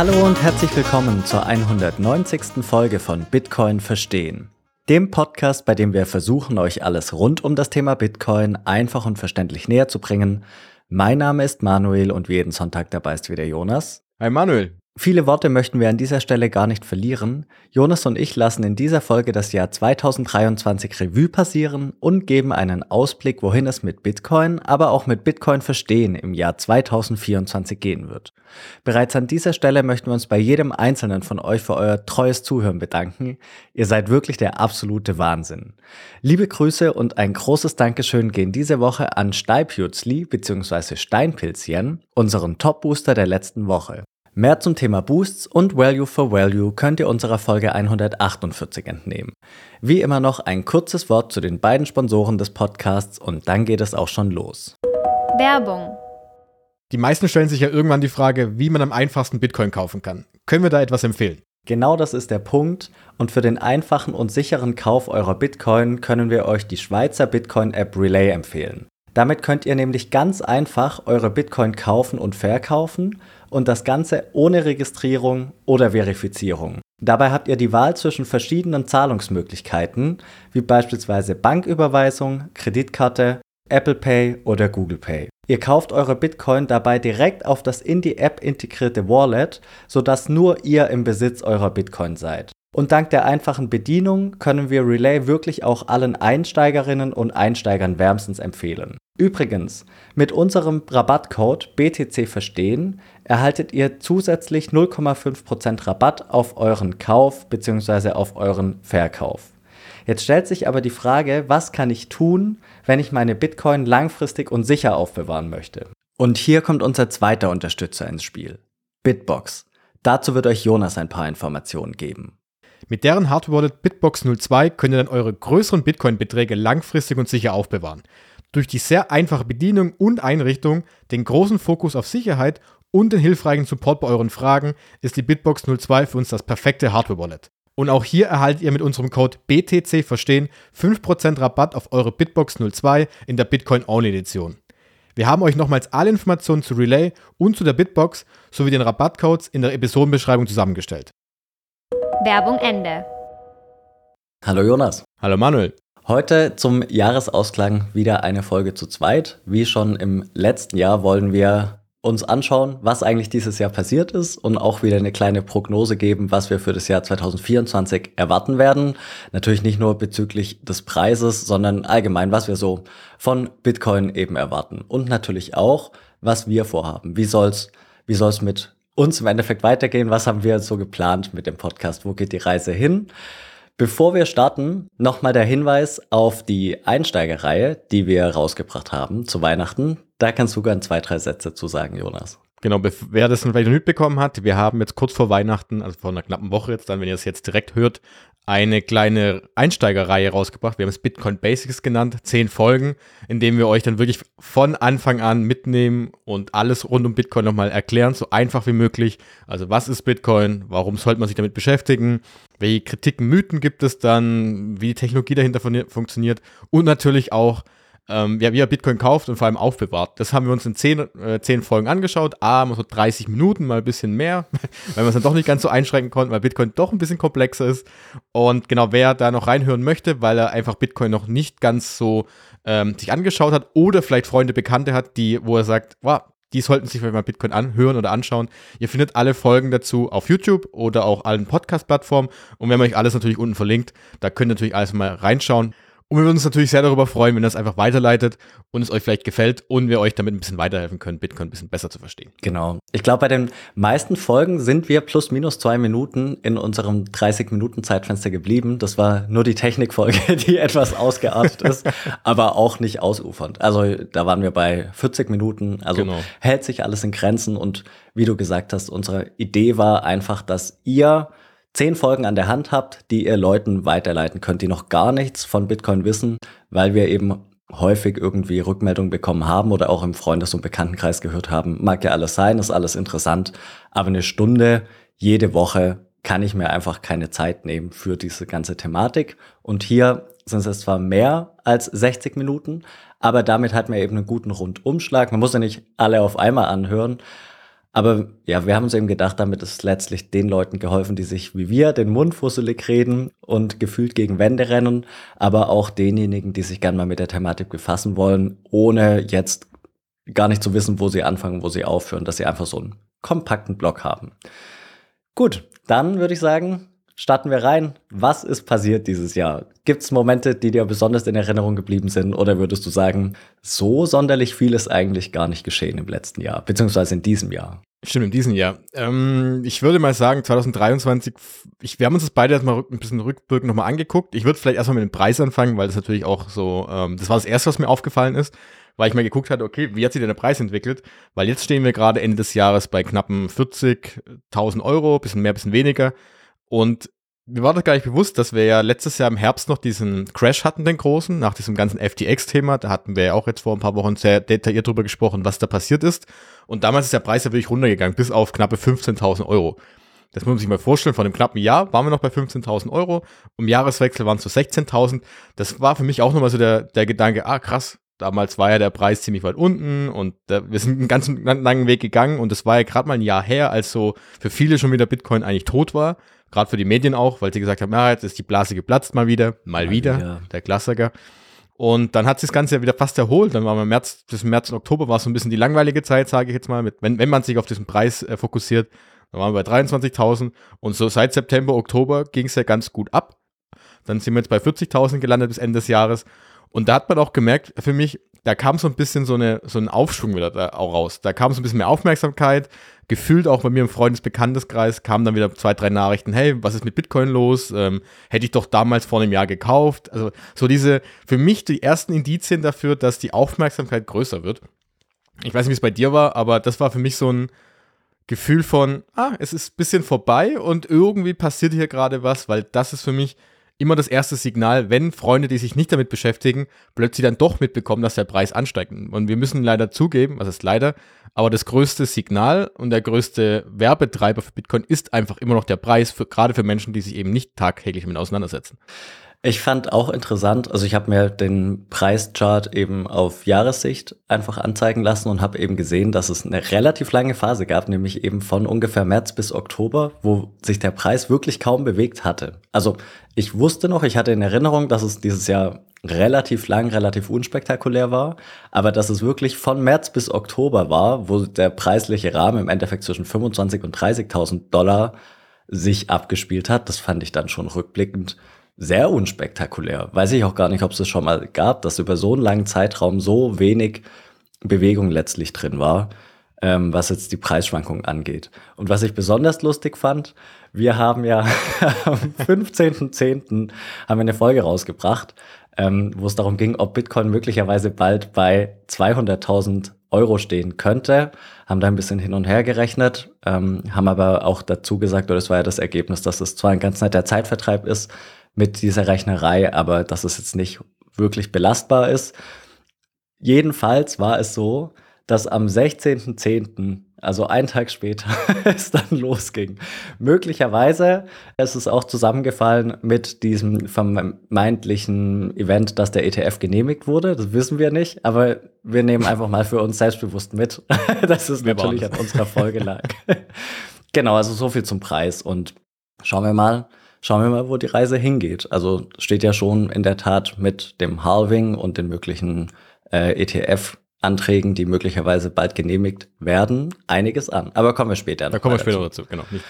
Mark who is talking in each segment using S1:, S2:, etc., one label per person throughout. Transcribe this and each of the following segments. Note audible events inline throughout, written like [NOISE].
S1: Hallo und herzlich willkommen zur 190. Folge von Bitcoin Verstehen. Dem Podcast, bei dem wir versuchen, euch alles rund um das Thema Bitcoin einfach und verständlich näher zu bringen. Mein Name ist Manuel und wie jeden Sonntag dabei ist wieder Jonas.
S2: Hi Manuel.
S1: Viele Worte möchten wir an dieser Stelle gar nicht verlieren. Jonas und ich lassen in dieser Folge das Jahr 2023 Revue passieren und geben einen Ausblick, wohin es mit Bitcoin, aber auch mit Bitcoin verstehen im Jahr 2024 gehen wird. Bereits an dieser Stelle möchten wir uns bei jedem einzelnen von euch für euer treues Zuhören bedanken. Ihr seid wirklich der absolute Wahnsinn. Liebe Grüße und ein großes Dankeschön gehen diese Woche an Steipjutzli bzw. Steinpilzchen, unseren Top-Booster der letzten Woche. Mehr zum Thema Boosts und Value for Value könnt ihr unserer Folge 148 entnehmen. Wie immer noch ein kurzes Wort zu den beiden Sponsoren des Podcasts und dann geht es auch schon los.
S3: Werbung.
S2: Die meisten stellen sich ja irgendwann die Frage, wie man am einfachsten Bitcoin kaufen kann. Können wir da etwas empfehlen?
S1: Genau das ist der Punkt und für den einfachen und sicheren Kauf eurer Bitcoin können wir euch die Schweizer Bitcoin-App Relay empfehlen. Damit könnt ihr nämlich ganz einfach eure Bitcoin kaufen und verkaufen und das Ganze ohne Registrierung oder Verifizierung. Dabei habt ihr die Wahl zwischen verschiedenen Zahlungsmöglichkeiten, wie beispielsweise Banküberweisung, Kreditkarte, Apple Pay oder Google Pay. Ihr kauft eure Bitcoin dabei direkt auf das in die App integrierte Wallet, sodass nur ihr im Besitz eurer Bitcoin seid. Und dank der einfachen Bedienung können wir Relay wirklich auch allen Einsteigerinnen und Einsteigern wärmstens empfehlen. Übrigens, mit unserem Rabattcode BTC Verstehen erhaltet ihr zusätzlich 0,5% Rabatt auf euren Kauf bzw. auf euren Verkauf. Jetzt stellt sich aber die Frage, was kann ich tun, wenn ich meine Bitcoin langfristig und sicher aufbewahren möchte? Und hier kommt unser zweiter Unterstützer ins Spiel, Bitbox. Dazu wird euch Jonas ein paar Informationen geben.
S2: Mit deren Hardware-Wallet Bitbox 02 könnt ihr dann eure größeren Bitcoin-Beträge langfristig und sicher aufbewahren. Durch die sehr einfache Bedienung und Einrichtung, den großen Fokus auf Sicherheit und den hilfreichen Support bei euren Fragen ist die Bitbox 02 für uns das perfekte Hardware-Wallet. Und auch hier erhaltet ihr mit unserem Code BTC Verstehen 5% Rabatt auf eure Bitbox 02 in der Bitcoin Only Edition. Wir haben euch nochmals alle Informationen zu Relay und zu der Bitbox sowie den Rabattcodes in der Episodenbeschreibung zusammengestellt.
S3: Werbung Ende.
S1: Hallo Jonas.
S2: Hallo Manuel.
S1: Heute zum Jahresausklang wieder eine Folge zu zweit. Wie schon im letzten Jahr wollen wir uns anschauen, was eigentlich dieses Jahr passiert ist und auch wieder eine kleine Prognose geben, was wir für das Jahr 2024 erwarten werden. Natürlich nicht nur bezüglich des Preises, sondern allgemein, was wir so von Bitcoin eben erwarten. Und natürlich auch, was wir vorhaben. Wie soll's, wie soll's mit uns im Endeffekt weitergehen? Was haben wir so geplant mit dem Podcast? Wo geht die Reise hin? Bevor wir starten, nochmal der Hinweis auf die Einsteigerreihe, die wir rausgebracht haben zu Weihnachten. Da kannst du gern zwei, drei Sätze zu sagen, Jonas.
S2: Genau, wer das vielleicht noch mitbekommen hat, wir haben jetzt kurz vor Weihnachten, also vor einer knappen Woche jetzt, dann, wenn ihr es jetzt direkt hört, eine kleine Einsteigerreihe rausgebracht. Wir haben es Bitcoin Basics genannt, zehn Folgen, in denen wir euch dann wirklich von Anfang an mitnehmen und alles rund um Bitcoin nochmal erklären, so einfach wie möglich. Also was ist Bitcoin? Warum sollte man sich damit beschäftigen? Welche Kritiken, Mythen gibt es dann? Wie die Technologie dahinter funktioniert? Und natürlich auch, ähm, ja, wie er Bitcoin kauft und vor allem aufbewahrt. Das haben wir uns in zehn, äh, zehn Folgen angeschaut. A, mal so 30 Minuten, mal ein bisschen mehr, [LAUGHS] weil wir es dann doch nicht ganz so einschränken konnten, weil Bitcoin doch ein bisschen komplexer ist. Und genau, wer da noch reinhören möchte, weil er einfach Bitcoin noch nicht ganz so ähm, sich angeschaut hat oder vielleicht Freunde, Bekannte hat, die, wo er sagt, wow, die sollten sich vielleicht mal Bitcoin anhören oder anschauen. Ihr findet alle Folgen dazu auf YouTube oder auch allen Podcast-Plattformen. Und wir haben euch alles natürlich unten verlinkt. Da könnt ihr natürlich alles mal reinschauen. Und wir würden uns natürlich sehr darüber freuen, wenn ihr es einfach weiterleitet und es euch vielleicht gefällt und wir euch damit ein bisschen weiterhelfen können, Bitcoin ein bisschen besser zu verstehen.
S1: Genau. Ich glaube, bei den meisten Folgen sind wir plus minus zwei Minuten in unserem 30-Minuten-Zeitfenster geblieben. Das war nur die Technikfolge, [LAUGHS] die etwas ausgeartet ist, [LAUGHS] aber auch nicht ausufernd. Also da waren wir bei 40 Minuten. Also genau. hält sich alles in Grenzen und wie du gesagt hast, unsere Idee war einfach, dass ihr zehn Folgen an der Hand habt, die ihr Leuten weiterleiten könnt, die noch gar nichts von Bitcoin wissen, weil wir eben häufig irgendwie Rückmeldungen bekommen haben oder auch im Freundes- und Bekanntenkreis gehört haben. Mag ja alles sein, ist alles interessant, aber eine Stunde jede Woche kann ich mir einfach keine Zeit nehmen für diese ganze Thematik. Und hier sind es zwar mehr als 60 Minuten, aber damit hat man eben einen guten Rundumschlag. Man muss ja nicht alle auf einmal anhören, Aber ja, wir haben uns eben gedacht, damit ist letztlich den Leuten geholfen, die sich wie wir den Mund fusselig reden und gefühlt gegen Wände rennen, aber auch denjenigen, die sich gern mal mit der Thematik befassen wollen, ohne jetzt gar nicht zu wissen, wo sie anfangen, wo sie aufhören, dass sie einfach so einen kompakten Block haben. Gut, dann würde ich sagen, starten wir rein. Was ist passiert dieses Jahr? Gibt es Momente, die dir besonders in Erinnerung geblieben sind? Oder würdest du sagen, so sonderlich viel ist eigentlich gar nicht geschehen im letzten Jahr, beziehungsweise in diesem Jahr?
S2: Stimmt, in diesem Jahr. Ähm, ich würde mal sagen, 2023, ich, wir haben uns das beide erstmal ein bisschen rückwirkend nochmal angeguckt. Ich würde vielleicht erstmal mit dem Preis anfangen, weil das natürlich auch so, ähm, das war das Erste, was mir aufgefallen ist, weil ich mal geguckt hatte, okay, wie hat sich denn der Preis entwickelt? Weil jetzt stehen wir gerade Ende des Jahres bei knappen 40.000 Euro, bisschen mehr, bisschen weniger. Und mir war das gar nicht bewusst, dass wir ja letztes Jahr im Herbst noch diesen Crash hatten, den großen, nach diesem ganzen FTX-Thema. Da hatten wir ja auch jetzt vor ein paar Wochen sehr detailliert drüber gesprochen, was da passiert ist. Und damals ist der Preis ja wirklich runtergegangen, bis auf knappe 15.000 Euro. Das muss man sich mal vorstellen, von einem knappen Jahr waren wir noch bei 15.000 Euro. Um Jahreswechsel waren es so 16.000. Das war für mich auch nochmal so der, der Gedanke, ah krass, damals war ja der Preis ziemlich weit unten und wir sind einen ganz langen Weg gegangen und es war ja gerade mal ein Jahr her, als so für viele schon wieder Bitcoin eigentlich tot war. Gerade für die Medien auch, weil sie gesagt haben, ja, jetzt ist die Blase geplatzt mal wieder, mal, mal wieder, wieder, der Klassiker. Und dann hat sich das Ganze ja wieder fast erholt. Dann war im März, bis März und Oktober war es so ein bisschen die langweilige Zeit, sage ich jetzt mal, mit, wenn, wenn man sich auf diesen Preis äh, fokussiert. Dann waren wir bei 23.000 und so seit September, Oktober ging es ja ganz gut ab. Dann sind wir jetzt bei 40.000 gelandet bis Ende des Jahres. Und da hat man auch gemerkt, für mich, da kam so ein bisschen so, eine, so ein Aufschwung wieder da auch raus. Da kam so ein bisschen mehr Aufmerksamkeit. Gefühlt auch bei mir im Freundesbekannteskreis kamen dann wieder zwei, drei Nachrichten, hey, was ist mit Bitcoin los? Ähm, hätte ich doch damals vor einem Jahr gekauft. Also so diese, für mich die ersten Indizien dafür, dass die Aufmerksamkeit größer wird. Ich weiß nicht, wie es bei dir war, aber das war für mich so ein Gefühl von, ah, es ist ein bisschen vorbei und irgendwie passiert hier gerade was, weil das ist für mich immer das erste Signal, wenn Freunde, die sich nicht damit beschäftigen, plötzlich dann doch mitbekommen, dass der Preis ansteigt. Und wir müssen leider zugeben, was ist leider, aber das größte Signal und der größte Werbetreiber für Bitcoin ist einfach immer noch der Preis, für, gerade für Menschen, die sich eben nicht tagtäglich damit auseinandersetzen.
S1: Ich fand auch interessant, also ich habe mir den Preischart eben auf Jahressicht einfach anzeigen lassen und habe eben gesehen, dass es eine relativ lange Phase gab, nämlich eben von ungefähr März bis Oktober, wo sich der Preis wirklich kaum bewegt hatte. Also ich wusste noch, ich hatte in Erinnerung, dass es dieses Jahr relativ lang, relativ unspektakulär war, aber dass es wirklich von März bis Oktober war, wo der preisliche Rahmen im Endeffekt zwischen 25 und 30.000 Dollar sich abgespielt hat, das fand ich dann schon rückblickend sehr unspektakulär. Weiß ich auch gar nicht, ob es das schon mal gab, dass über so einen langen Zeitraum so wenig Bewegung letztlich drin war, ähm, was jetzt die Preisschwankungen angeht. Und was ich besonders lustig fand, wir haben ja [LAUGHS] am 15.10. haben wir eine Folge rausgebracht, ähm, wo es darum ging, ob Bitcoin möglicherweise bald bei 200.000 Euro stehen könnte. Haben da ein bisschen hin und her gerechnet, ähm, haben aber auch dazu gesagt, oder das war ja das Ergebnis, dass es zwar ein ganz netter Zeitvertreib ist, mit dieser Rechnerei, aber dass es jetzt nicht wirklich belastbar ist. Jedenfalls war es so, dass am 16.10., also einen Tag später, [LAUGHS] es dann losging. Möglicherweise ist es auch zusammengefallen mit diesem vermeintlichen Event, dass der ETF genehmigt wurde. Das wissen wir nicht, aber wir nehmen einfach mal für uns selbstbewusst mit, [LAUGHS] dass es wir natürlich an unserer Folge lag. [LAUGHS] genau, also so viel zum Preis und schauen wir mal, schauen wir mal, wo die Reise hingeht. Also steht ja schon in der Tat mit dem Halving und den möglichen äh, ETF-Anträgen, die möglicherweise bald genehmigt werden, einiges an. Aber kommen wir später.
S2: Da kommen wir später dazu, genau.
S1: Nicht.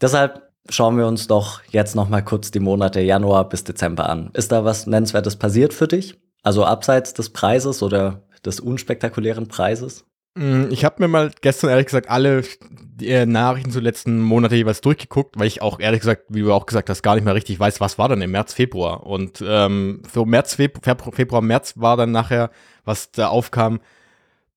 S1: Deshalb schauen wir uns doch jetzt noch mal kurz die Monate Januar bis Dezember an. Ist da was Nennenswertes passiert für dich? Also abseits des Preises oder des unspektakulären Preises?
S2: Mm, ich habe mir mal gestern ehrlich gesagt alle äh, Nachrichten zu letzten Monate jeweils durchgeguckt, weil ich auch ehrlich gesagt, wie du auch gesagt hast, gar nicht mehr richtig weiß, was war dann im März, Februar. Und ähm, für März, Februar, März war dann nachher, was da aufkam,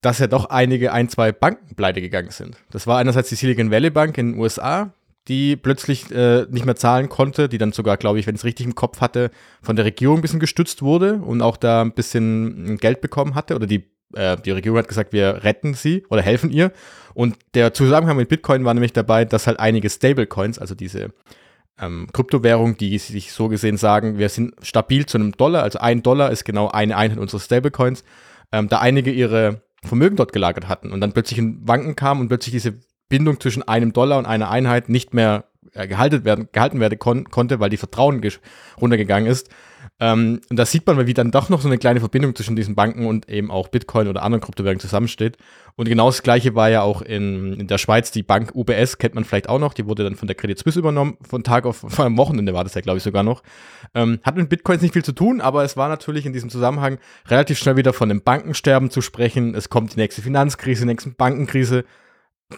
S2: dass ja doch einige, ein, zwei Banken pleite gegangen sind. Das war einerseits die Silicon Valley Bank in den USA, die plötzlich äh, nicht mehr zahlen konnte, die dann sogar, glaube ich, wenn ich es richtig im Kopf hatte, von der Regierung ein bisschen gestützt wurde und auch da ein bisschen Geld bekommen hatte oder die äh, die Regierung hat gesagt, wir retten sie oder helfen ihr. Und der Zusammenhang mit Bitcoin war nämlich dabei, dass halt einige Stablecoins, also diese ähm, Kryptowährungen, die sich so gesehen sagen, wir sind stabil zu einem Dollar, also ein Dollar ist genau eine Einheit unserer Stablecoins, ähm, da einige ihre Vermögen dort gelagert hatten und dann plötzlich in Wanken kamen und plötzlich diese Bindung zwischen einem Dollar und einer Einheit nicht mehr äh, gehalten werden, gehalten werden kon konnte, weil die Vertrauen runtergegangen ist. Ähm, und da sieht man, wie dann doch noch so eine kleine Verbindung zwischen diesen Banken und eben auch Bitcoin oder anderen Kryptowährungen zusammensteht. Und genau das Gleiche war ja auch in, in der Schweiz, die Bank UBS kennt man vielleicht auch noch, die wurde dann von der Credit Suisse übernommen, von Tag auf, [LAUGHS] vor einem Wochenende war das ja, glaube ich, sogar noch. Ähm, hat mit Bitcoins nicht viel zu tun, aber es war natürlich in diesem Zusammenhang relativ schnell wieder von einem Bankensterben zu sprechen. Es kommt die nächste Finanzkrise, die nächste Bankenkrise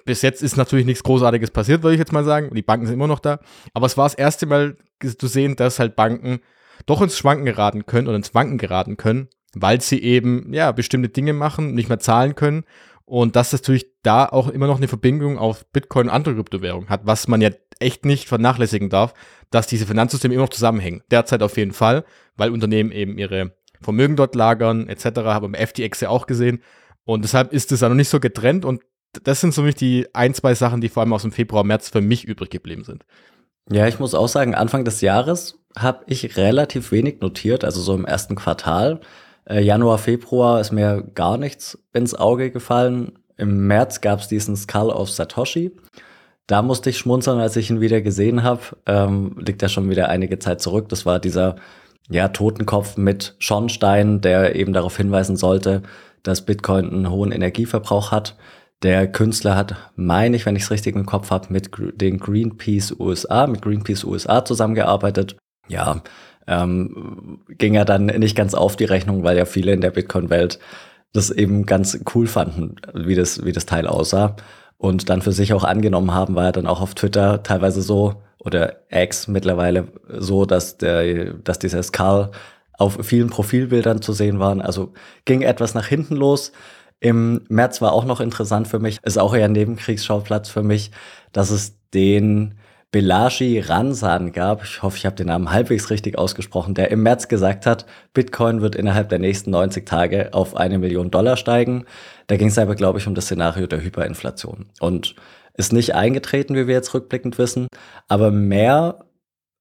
S2: bis jetzt ist natürlich nichts Großartiges passiert, würde ich jetzt mal sagen. Die Banken sind immer noch da. Aber es war das erste Mal zu sehen, dass halt Banken doch ins Schwanken geraten können oder ins Wanken geraten können, weil sie eben, ja, bestimmte Dinge machen, nicht mehr zahlen können. Und dass das natürlich da auch immer noch eine Verbindung auf Bitcoin und andere Kryptowährungen hat, was man ja echt nicht vernachlässigen darf, dass diese Finanzsysteme immer noch zusammenhängen. Derzeit auf jeden Fall, weil Unternehmen eben ihre Vermögen dort lagern, etc. Haben wir im FTX ja auch gesehen. Und deshalb ist es ja noch nicht so getrennt und das sind so mich die ein, zwei Sachen, die vor allem aus dem Februar, März für mich übrig geblieben sind.
S1: Ja, ich muss auch sagen, Anfang des Jahres habe ich relativ wenig notiert, also so im ersten Quartal. Äh, Januar, Februar ist mir gar nichts ins Auge gefallen. Im März gab es diesen Skull of Satoshi. Da musste ich schmunzeln, als ich ihn wieder gesehen habe. Ähm, liegt ja schon wieder einige Zeit zurück. Das war dieser ja, Totenkopf mit Schornstein, der eben darauf hinweisen sollte, dass Bitcoin einen hohen Energieverbrauch hat. Der Künstler hat, meine ich, wenn ich es richtig im Kopf habe, mit den Greenpeace USA, mit Greenpeace USA zusammengearbeitet. Ja, ähm, ging ja dann nicht ganz auf die Rechnung, weil ja viele in der Bitcoin-Welt das eben ganz cool fanden, wie das, wie das Teil aussah. Und dann für sich auch angenommen haben, war ja dann auch auf Twitter teilweise so, oder X mittlerweile so, dass der, dass dieser Skull auf vielen Profilbildern zu sehen waren. Also ging etwas nach hinten los. Im März war auch noch interessant für mich, ist auch eher ein Nebenkriegsschauplatz für mich, dass es den Belashi Ransan gab, ich hoffe, ich habe den Namen halbwegs richtig ausgesprochen, der im März gesagt hat, Bitcoin wird innerhalb der nächsten 90 Tage auf eine Million Dollar steigen. Da ging es aber, glaube ich, um das Szenario der Hyperinflation. Und ist nicht eingetreten, wie wir jetzt rückblickend wissen, aber mehr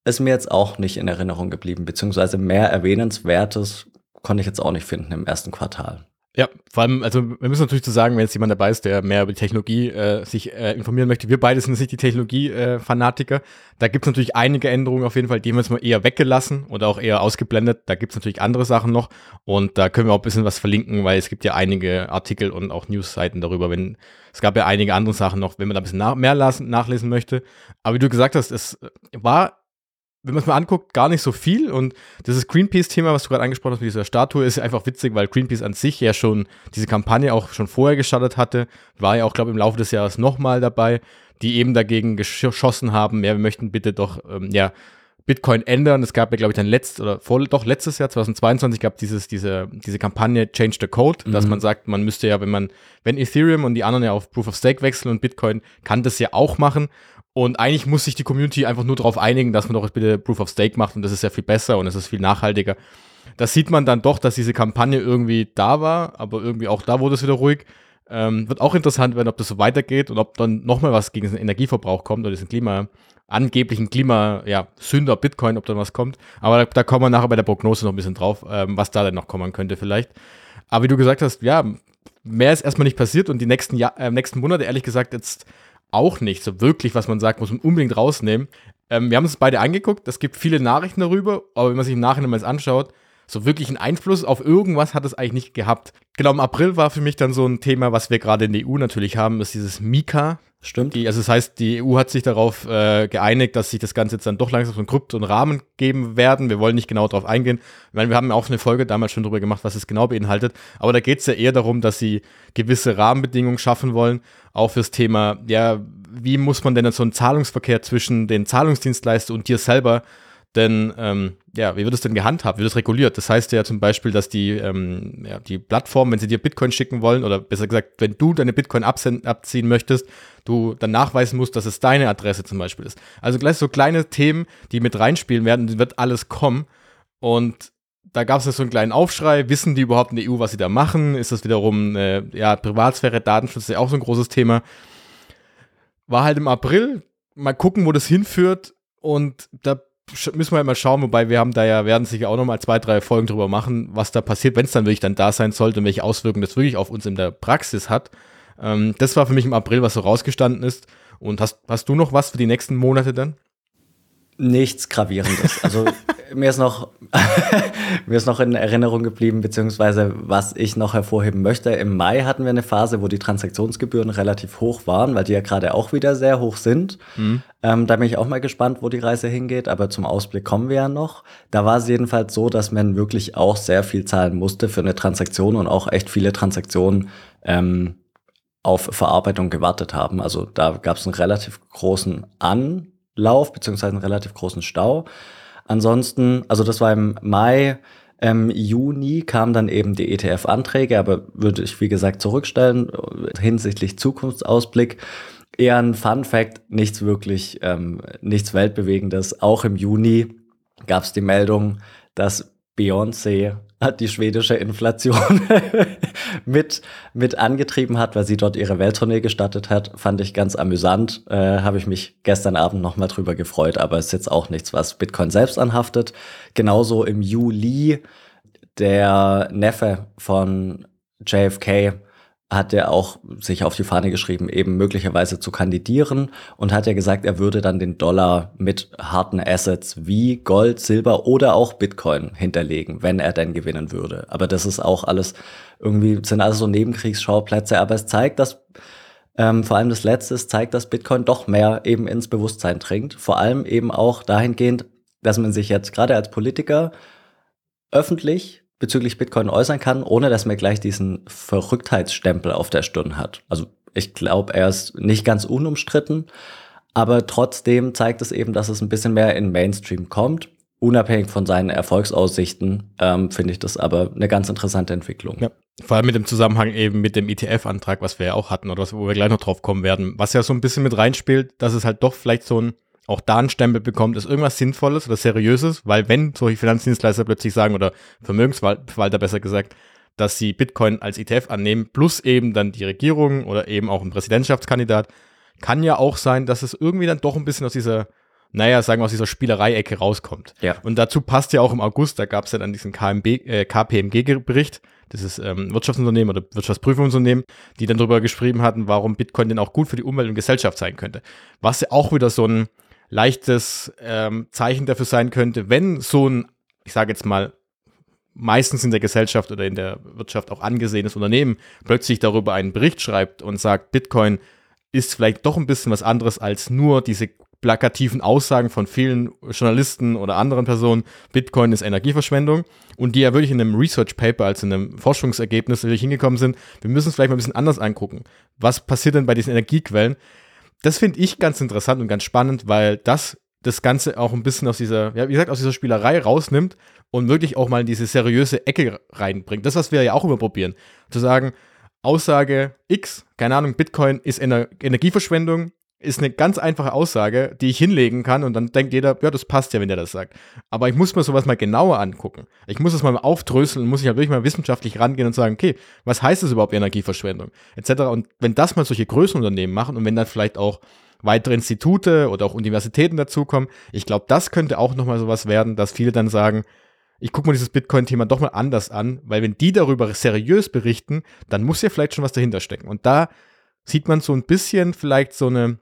S1: ist mir jetzt auch nicht in Erinnerung geblieben, beziehungsweise mehr Erwähnenswertes konnte ich jetzt auch nicht finden im ersten Quartal.
S2: Ja, vor allem, also wir müssen natürlich zu sagen, wenn jetzt jemand dabei ist, der mehr über die Technologie äh, sich äh, informieren möchte, wir beide sind nicht die Technologie-Fanatiker. Äh, da gibt es natürlich einige Änderungen auf jeden Fall, die haben wir jetzt mal eher weggelassen oder auch eher ausgeblendet. Da gibt es natürlich andere Sachen noch und da können wir auch ein bisschen was verlinken, weil es gibt ja einige Artikel und auch News-Seiten darüber, wenn es gab ja einige andere Sachen noch, wenn man da ein bisschen nach, mehr lassen, nachlesen möchte. Aber wie du gesagt hast, es war wenn man es mal anguckt, gar nicht so viel. Und dieses Greenpeace-Thema, was du gerade angesprochen hast mit dieser Statue, ist einfach witzig, weil Greenpeace an sich ja schon diese Kampagne auch schon vorher gestartet hatte. War ja auch, glaube ich, im Laufe des Jahres nochmal dabei, die eben dagegen geschossen haben. Ja, wir möchten bitte doch, ähm, ja, Bitcoin ändern. Es gab ja, glaube ich, dann letzt oder vor, doch letztes Jahr, 2022, gab dieses, diese, diese Kampagne Change the Code, mhm. dass man sagt, man müsste ja, wenn man, wenn Ethereum und die anderen ja auf Proof of Stake wechseln und Bitcoin kann das ja auch machen. Und eigentlich muss sich die Community einfach nur darauf einigen, dass man doch bitte Proof of Stake macht und das ist ja viel besser und es ist viel nachhaltiger. Das sieht man dann doch, dass diese Kampagne irgendwie da war, aber irgendwie auch da wurde es wieder ruhig. Ähm, wird auch interessant werden, ob das so weitergeht und ob dann nochmal was gegen den Energieverbrauch kommt oder diesen Klima, angeblichen Klima, ja, Bitcoin, ob dann was kommt. Aber da, da kommen wir nachher bei der Prognose noch ein bisschen drauf, ähm, was da dann noch kommen könnte vielleicht. Aber wie du gesagt hast, ja, mehr ist erstmal nicht passiert und die nächsten, Jahr, äh, nächsten Monate, ehrlich gesagt, jetzt auch nicht so wirklich, was man sagt, muss man unbedingt rausnehmen. Ähm, wir haben uns beide angeguckt, es gibt viele Nachrichten darüber, aber wenn man sich im Nachhinein mal anschaut, so wirklich einen Einfluss auf irgendwas hat es eigentlich nicht gehabt. Genau, im April war für mich dann so ein Thema, was wir gerade in der EU natürlich haben, ist dieses Mika.
S1: Stimmt.
S2: Die, also das heißt, die EU hat sich darauf äh, geeinigt, dass sich das Ganze jetzt dann doch langsam so ein Krypto und Rahmen geben werden. Wir wollen nicht genau darauf eingehen. Ich meine, wir haben auch eine Folge damals schon darüber gemacht, was es genau beinhaltet. Aber da geht es ja eher darum, dass sie gewisse Rahmenbedingungen schaffen wollen, auch fürs Thema, ja, wie muss man denn so einen Zahlungsverkehr zwischen den Zahlungsdienstleister und dir selber denn ähm, ja, wie wird es denn gehandhabt? Wie wird es reguliert? Das heißt ja zum Beispiel, dass die, ähm, ja, die Plattform, wenn sie dir Bitcoin schicken wollen, oder besser gesagt, wenn du deine Bitcoin abziehen möchtest, du dann nachweisen musst, dass es deine Adresse zum Beispiel ist. Also gleich so kleine Themen, die mit reinspielen werden, wird alles kommen. Und da gab es so einen kleinen Aufschrei. Wissen die überhaupt in der EU, was sie da machen? Ist das wiederum, äh, ja, Privatsphäre, Datenschutz ist ja auch so ein großes Thema. War halt im April. Mal gucken, wo das hinführt. Und da müssen wir halt mal schauen, wobei wir haben da ja, werden sicher auch noch mal zwei, drei Folgen drüber machen, was da passiert, wenn es dann wirklich dann da sein sollte und welche Auswirkungen das wirklich auf uns in der Praxis hat. Ähm, das war für mich im April, was so rausgestanden ist. Und hast, hast du noch was für die nächsten Monate dann?
S1: Nichts Gravierendes. Also [LAUGHS] mir ist noch [LAUGHS] mir ist noch in Erinnerung geblieben, beziehungsweise was ich noch hervorheben möchte. Im Mai hatten wir eine Phase, wo die Transaktionsgebühren relativ hoch waren, weil die ja gerade auch wieder sehr hoch sind. Mhm. Ähm, da bin ich auch mal gespannt, wo die Reise hingeht, aber zum Ausblick kommen wir ja noch. Da war es jedenfalls so, dass man wirklich auch sehr viel zahlen musste für eine Transaktion und auch echt viele Transaktionen ähm, auf Verarbeitung gewartet haben. Also da gab es einen relativ großen An Lauf, beziehungsweise einen relativ großen Stau. Ansonsten, also das war im Mai, im Juni kamen dann eben die ETF-Anträge, aber würde ich, wie gesagt, zurückstellen hinsichtlich Zukunftsausblick. Eher ein Fun Fact, nichts wirklich, ähm, nichts Weltbewegendes. Auch im Juni gab es die Meldung, dass Beyoncé hat die schwedische Inflation [LAUGHS] mit, mit angetrieben hat, weil sie dort ihre Welttournee gestartet hat. Fand ich ganz amüsant. Äh, Habe ich mich gestern Abend nochmal drüber gefreut, aber ist jetzt auch nichts, was Bitcoin selbst anhaftet. Genauso im Juli der Neffe von JFK hat er auch sich auf die Fahne geschrieben, eben möglicherweise zu kandidieren und hat ja gesagt, er würde dann den Dollar mit harten Assets wie Gold, Silber oder auch Bitcoin hinterlegen, wenn er denn gewinnen würde. Aber das ist auch alles irgendwie, sind alles so Nebenkriegsschauplätze, aber es zeigt, dass ähm, vor allem das Letzte zeigt, dass Bitcoin doch mehr eben ins Bewusstsein dringt. Vor allem eben auch dahingehend, dass man sich jetzt gerade als Politiker öffentlich bezüglich Bitcoin äußern kann, ohne dass man gleich diesen Verrücktheitsstempel auf der Stirn hat. Also ich glaube, er ist nicht ganz unumstritten, aber trotzdem zeigt es eben, dass es ein bisschen mehr in Mainstream kommt. Unabhängig von seinen Erfolgsaussichten ähm, finde ich das aber eine ganz interessante Entwicklung.
S2: Ja, vor allem mit dem Zusammenhang eben mit dem ETF-Antrag, was wir ja auch hatten oder was, wo wir gleich noch drauf kommen werden, was ja so ein bisschen mit reinspielt, dass es halt doch vielleicht so ein auch da einen Stempel bekommt, ist irgendwas Sinnvolles oder Seriöses, weil wenn solche Finanzdienstleister plötzlich sagen oder Vermögensverwalter besser gesagt, dass sie Bitcoin als ETF annehmen, plus eben dann die Regierung oder eben auch ein Präsidentschaftskandidat, kann ja auch sein, dass es irgendwie dann doch ein bisschen aus dieser, naja, sagen wir aus dieser Spielerei-Ecke rauskommt. Ja. Und dazu passt ja auch im August, da gab es ja dann diesen KMB, äh, KPMG-Bericht, das ist ähm, Wirtschaftsunternehmen oder Wirtschaftsprüfungsunternehmen, die dann darüber geschrieben hatten, warum Bitcoin denn auch gut für die Umwelt und Gesellschaft sein könnte. Was ja auch wieder so ein, leichtes ähm, Zeichen dafür sein könnte, wenn so ein, ich sage jetzt mal, meistens in der Gesellschaft oder in der Wirtschaft auch angesehenes Unternehmen plötzlich darüber einen Bericht schreibt und sagt, Bitcoin ist vielleicht doch ein bisschen was anderes als nur diese plakativen Aussagen von vielen Journalisten oder anderen Personen, Bitcoin ist Energieverschwendung und die ja wirklich in einem Research Paper, als in einem Forschungsergebnis wirklich hingekommen sind, wir müssen es vielleicht mal ein bisschen anders angucken. Was passiert denn bei diesen Energiequellen? Das finde ich ganz interessant und ganz spannend, weil das das Ganze auch ein bisschen aus dieser, ja, wie gesagt, aus dieser Spielerei rausnimmt und wirklich auch mal in diese seriöse Ecke reinbringt. Das, was wir ja auch immer probieren. Zu sagen, Aussage X, keine Ahnung, Bitcoin ist Ener Energieverschwendung, ist eine ganz einfache Aussage, die ich hinlegen kann und dann denkt jeder, ja, das passt ja, wenn der das sagt. Aber ich muss mir sowas mal genauer angucken. Ich muss es mal aufdröseln, muss ich halt wirklich mal wissenschaftlich rangehen und sagen, okay, was heißt das überhaupt Energieverschwendung, etc. Und wenn das mal solche Größenunternehmen machen und wenn dann vielleicht auch weitere Institute oder auch Universitäten dazukommen, ich glaube, das könnte auch nochmal sowas werden, dass viele dann sagen, ich gucke mir dieses Bitcoin-Thema doch mal anders an, weil wenn die darüber seriös berichten, dann muss ja vielleicht schon was dahinter stecken. Und da sieht man so ein bisschen vielleicht so eine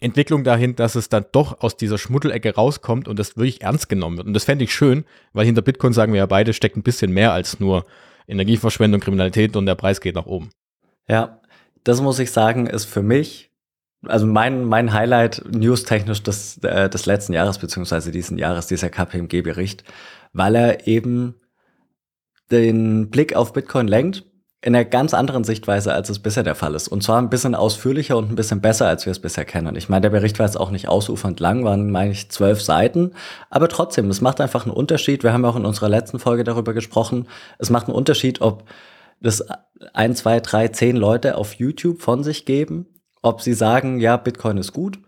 S2: Entwicklung dahin, dass es dann doch aus dieser Schmuddelecke rauskommt und das wirklich ernst genommen wird. Und das fände ich schön, weil hinter Bitcoin sagen wir ja beide, steckt ein bisschen mehr als nur Energieverschwendung, Kriminalität und der Preis geht nach oben.
S1: Ja, das muss ich sagen, ist für mich, also mein, mein Highlight newstechnisch des, äh, des letzten Jahres, beziehungsweise diesen Jahres, dieser KPMG-Bericht, weil er eben den Blick auf Bitcoin lenkt in einer ganz anderen Sichtweise, als es bisher der Fall ist. Und zwar ein bisschen ausführlicher und ein bisschen besser, als wir es bisher kennen. Ich meine, der Bericht war jetzt auch nicht ausufernd lang, waren, meine ich, zwölf Seiten. Aber trotzdem, es macht einfach einen Unterschied. Wir haben auch in unserer letzten Folge darüber gesprochen. Es macht einen Unterschied, ob das ein, zwei, drei, zehn Leute auf YouTube von sich geben, ob sie sagen, ja, Bitcoin ist gut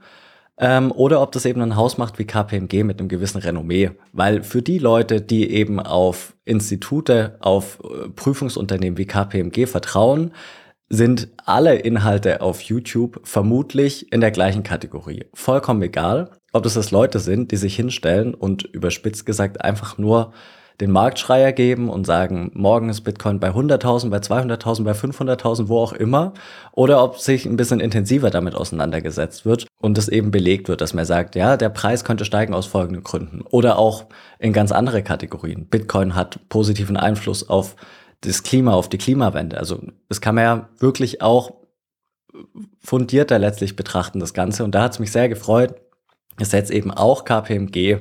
S1: ähm, oder ob das eben ein Haus macht wie KPMG mit einem gewissen Renommee. Weil für die Leute, die eben auf Institute, auf äh, Prüfungsunternehmen wie KPMG vertrauen, sind alle Inhalte auf YouTube vermutlich in der gleichen Kategorie. Vollkommen egal, ob das das Leute sind, die sich hinstellen und überspitzt gesagt einfach nur den Marktschreier geben und sagen, morgen ist Bitcoin bei 100.000, bei 200.000, bei 500.000, wo auch immer, oder ob sich ein bisschen intensiver damit auseinandergesetzt wird und es eben belegt wird, dass man sagt, ja, der Preis könnte steigen aus folgenden Gründen oder auch in ganz andere Kategorien. Bitcoin hat positiven Einfluss auf das Klima, auf die Klimawende. Also das kann man ja wirklich auch fundierter letztlich betrachten, das Ganze. Und da hat es mich sehr gefreut, dass jetzt eben auch KPMG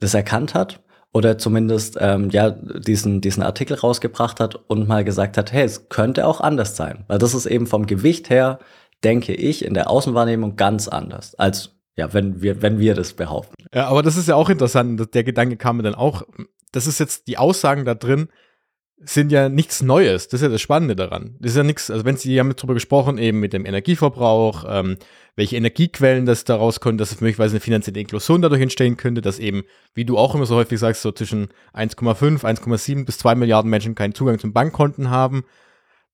S1: das erkannt hat oder zumindest ähm, ja diesen diesen Artikel rausgebracht hat und mal gesagt hat, hey, es könnte auch anders sein, weil das ist eben vom Gewicht her denke ich in der Außenwahrnehmung ganz anders als ja, wenn wir wenn wir das behaupten.
S2: Ja, aber das ist ja auch interessant, der Gedanke kam mir dann auch, das ist jetzt die Aussagen da drin, sind ja nichts Neues. Das ist ja das Spannende daran. Das ist ja nichts, also wenn Sie haben darüber gesprochen, eben mit dem Energieverbrauch, ähm, welche Energiequellen das daraus können, dass es möglicherweise eine finanzielle Inklusion dadurch entstehen könnte, dass eben, wie du auch immer so häufig sagst, so zwischen 1,5, 1,7 bis 2 Milliarden Menschen keinen Zugang zum Bankkonten haben.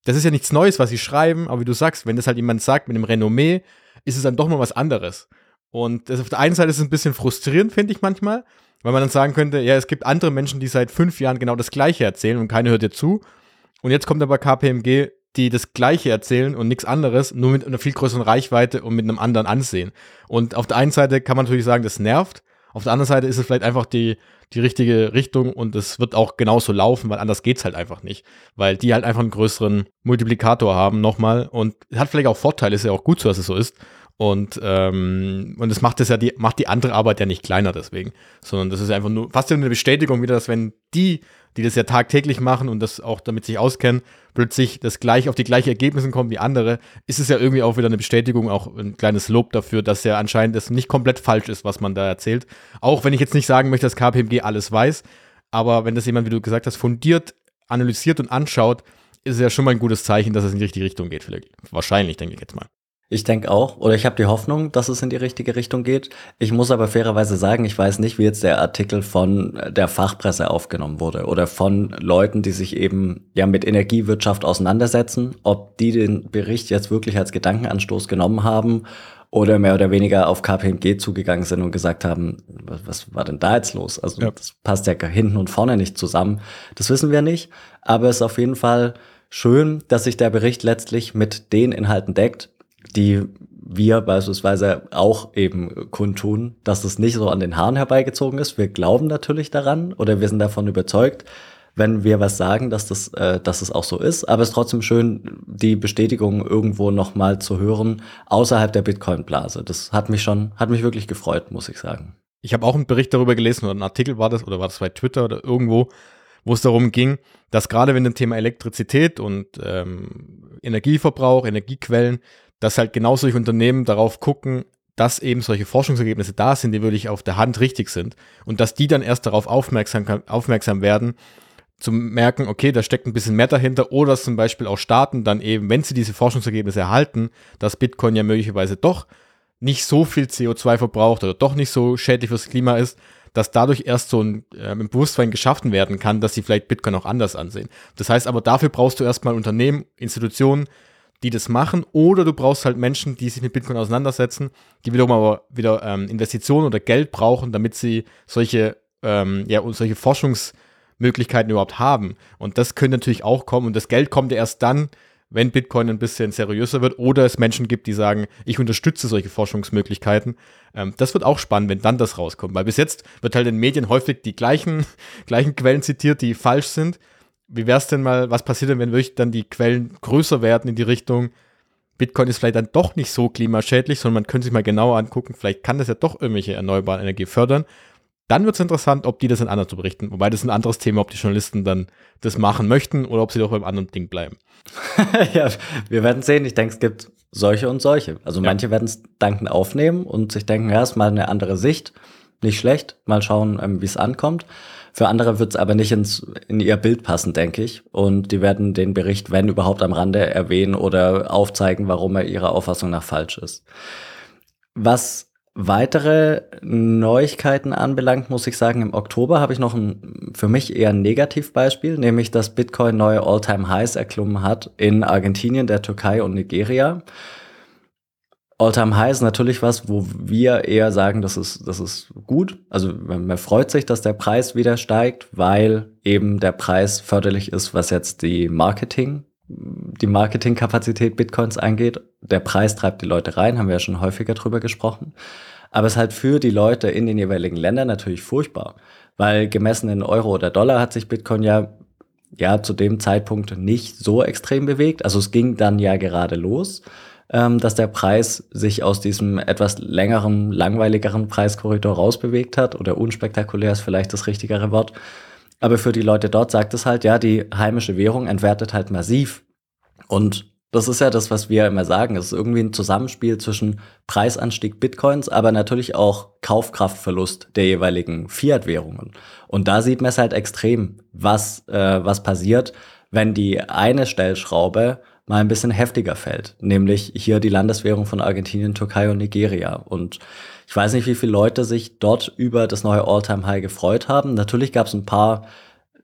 S2: Das ist ja nichts Neues, was sie schreiben, aber wie du sagst, wenn das halt jemand sagt mit einem Renommee, ist es dann doch mal was anderes. Und das auf der einen Seite ist es ein bisschen frustrierend, finde ich manchmal, weil man dann sagen könnte, ja, es gibt andere Menschen, die seit fünf Jahren genau das Gleiche erzählen und keiner hört dir zu. Und jetzt kommt aber KPMG, die das Gleiche erzählen und nichts anderes, nur mit einer viel größeren Reichweite und mit einem anderen Ansehen. Und auf der einen Seite kann man natürlich sagen, das nervt. Auf der anderen Seite ist es vielleicht einfach die, die richtige Richtung und es wird auch genauso laufen, weil anders geht's halt einfach nicht. Weil die halt einfach einen größeren Multiplikator haben nochmal und hat vielleicht auch Vorteile, ist ja auch gut so, dass es so ist. Und, ähm, und das macht das ja die, macht die andere Arbeit ja nicht kleiner deswegen. Sondern das ist einfach nur fast eine Bestätigung wieder, dass wenn die, die das ja tagtäglich machen und das auch damit sich auskennen, plötzlich das gleich auf die gleichen Ergebnisse kommen wie andere, ist es ja irgendwie auch wieder eine Bestätigung, auch ein kleines Lob dafür, dass ja anscheinend es nicht komplett falsch ist, was man da erzählt. Auch wenn ich jetzt nicht sagen möchte, dass KPMG alles weiß, aber wenn das jemand, wie du gesagt hast, fundiert, analysiert und anschaut, ist es ja schon mal ein gutes Zeichen, dass es in die richtige Richtung geht. Vielleicht. Wahrscheinlich, denke ich jetzt mal.
S1: Ich denke auch, oder ich habe die Hoffnung, dass es in die richtige Richtung geht. Ich muss aber fairerweise sagen, ich weiß nicht, wie jetzt der Artikel von der Fachpresse aufgenommen wurde oder von Leuten, die sich eben ja mit Energiewirtschaft auseinandersetzen, ob die den Bericht jetzt wirklich als Gedankenanstoß genommen haben oder mehr oder weniger auf KPMG zugegangen sind und gesagt haben, was, was war denn da jetzt los? Also ja. das passt ja hinten und vorne nicht zusammen. Das wissen wir nicht, aber es ist auf jeden Fall schön, dass sich der Bericht letztlich mit den Inhalten deckt, die wir beispielsweise auch eben kundtun, dass es nicht so an den Haaren herbeigezogen ist. Wir glauben natürlich daran oder wir sind davon überzeugt, wenn wir was sagen, dass das, äh, dass es auch so ist. Aber es ist trotzdem schön, die Bestätigung irgendwo nochmal zu hören außerhalb der Bitcoin-Blase. Das hat mich schon, hat mich wirklich gefreut, muss ich sagen.
S2: Ich habe auch einen Bericht darüber gelesen oder ein Artikel war das oder war das bei Twitter oder irgendwo, wo es darum ging, dass gerade wenn das Thema Elektrizität und ähm, Energieverbrauch, Energiequellen, dass halt genau solche Unternehmen darauf gucken, dass eben solche Forschungsergebnisse da sind, die wirklich auf der Hand richtig sind und dass die dann erst darauf aufmerksam, aufmerksam werden, zu merken, okay, da steckt ein bisschen mehr dahinter oder dass zum Beispiel auch Staaten dann eben, wenn sie diese Forschungsergebnisse erhalten, dass Bitcoin ja möglicherweise doch nicht so viel CO2 verbraucht oder doch nicht so schädlich fürs Klima ist, dass dadurch erst so ein äh, Bewusstsein geschaffen werden kann, dass sie vielleicht Bitcoin auch anders ansehen. Das heißt aber, dafür brauchst du erstmal Unternehmen, Institutionen, die das machen, oder du brauchst halt Menschen, die sich mit Bitcoin auseinandersetzen, die wiederum aber wieder ähm, Investitionen oder Geld brauchen, damit sie solche, ähm, ja, solche Forschungsmöglichkeiten überhaupt haben. Und das könnte natürlich auch kommen. Und das Geld kommt ja erst dann, wenn Bitcoin ein bisschen seriöser wird oder es Menschen gibt, die sagen, ich unterstütze solche Forschungsmöglichkeiten. Ähm, das wird auch spannend, wenn dann das rauskommt. Weil bis jetzt wird halt in Medien häufig die gleichen, [LAUGHS] gleichen Quellen zitiert, die falsch sind. Wie wäre es denn mal, was passiert denn, wenn wirklich dann die Quellen größer werden in die Richtung, Bitcoin ist vielleicht dann doch nicht so klimaschädlich, sondern man könnte sich mal genauer angucken, vielleicht kann das ja doch irgendwelche erneuerbare Energie fördern. Dann wird es interessant, ob die das in anderen zu berichten. Wobei das ist ein anderes Thema, ob die Journalisten dann das machen möchten oder ob sie doch beim anderen Ding bleiben. [LAUGHS]
S1: ja, wir werden sehen. Ich denke, es gibt solche und solche. Also ja. manche werden es dankend aufnehmen und sich denken, ja, ist mal eine andere Sicht. Nicht schlecht. Mal schauen, ähm, wie es ankommt. Für andere wird es aber nicht ins, in ihr Bild passen, denke ich. Und die werden den Bericht, wenn überhaupt, am Rande erwähnen oder aufzeigen, warum er ihrer Auffassung nach falsch ist. Was weitere Neuigkeiten anbelangt, muss ich sagen, im Oktober habe ich noch ein für mich eher ein Negativbeispiel, nämlich dass Bitcoin neue All-Time-Highs erklommen hat in Argentinien, der Türkei und Nigeria. All-Time-High ist natürlich was, wo wir eher sagen, das ist, das ist gut. Also man freut sich, dass der Preis wieder steigt, weil eben der Preis förderlich ist, was jetzt die Marketing, die Marketingkapazität Bitcoins angeht. Der Preis treibt die Leute rein, haben wir ja schon häufiger drüber gesprochen. Aber es ist halt für die Leute in den jeweiligen Ländern natürlich furchtbar, weil gemessen in Euro oder Dollar hat sich Bitcoin ja ja zu dem Zeitpunkt nicht so extrem bewegt. Also es ging dann ja gerade los dass der Preis sich aus diesem etwas längeren, langweiligeren Preiskorridor rausbewegt hat oder unspektakulär ist vielleicht das richtigere Wort. Aber für die Leute dort sagt es halt, ja, die heimische Währung entwertet halt massiv. Und das ist ja das, was wir immer sagen. Es ist irgendwie ein Zusammenspiel zwischen Preisanstieg Bitcoins, aber natürlich auch Kaufkraftverlust der jeweiligen Fiat-Währungen. Und da sieht man es halt extrem, was, äh, was passiert, wenn die eine Stellschraube mal ein bisschen heftiger fällt, nämlich hier die Landeswährung von Argentinien, Türkei und Nigeria. Und ich weiß nicht, wie viele Leute sich dort über das neue All-Time-High gefreut haben. Natürlich gab es ein paar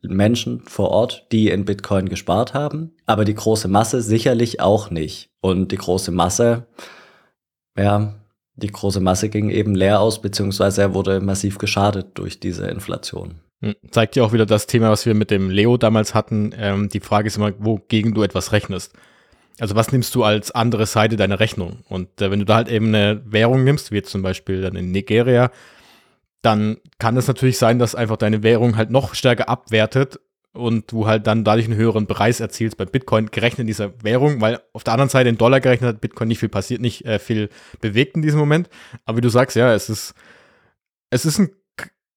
S1: Menschen vor Ort, die in Bitcoin gespart haben, aber die große Masse sicherlich auch nicht. Und die große Masse, ja, die große Masse ging eben leer aus, beziehungsweise er wurde massiv geschadet durch diese Inflation.
S2: Hm, zeigt ja auch wieder das Thema, was wir mit dem Leo damals hatten. Ähm, die Frage ist immer, wogegen du etwas rechnest. Also was nimmst du als andere Seite deiner Rechnung? Und äh, wenn du da halt eben eine Währung nimmst, wie zum Beispiel dann in Nigeria, dann kann es natürlich sein, dass einfach deine Währung halt noch stärker abwertet und du halt dann dadurch einen höheren Preis erzielst bei Bitcoin gerechnet in dieser Währung, weil auf der anderen Seite in Dollar gerechnet hat Bitcoin nicht viel passiert, nicht äh, viel bewegt in diesem Moment. Aber wie du sagst, ja, es ist, es ist ein,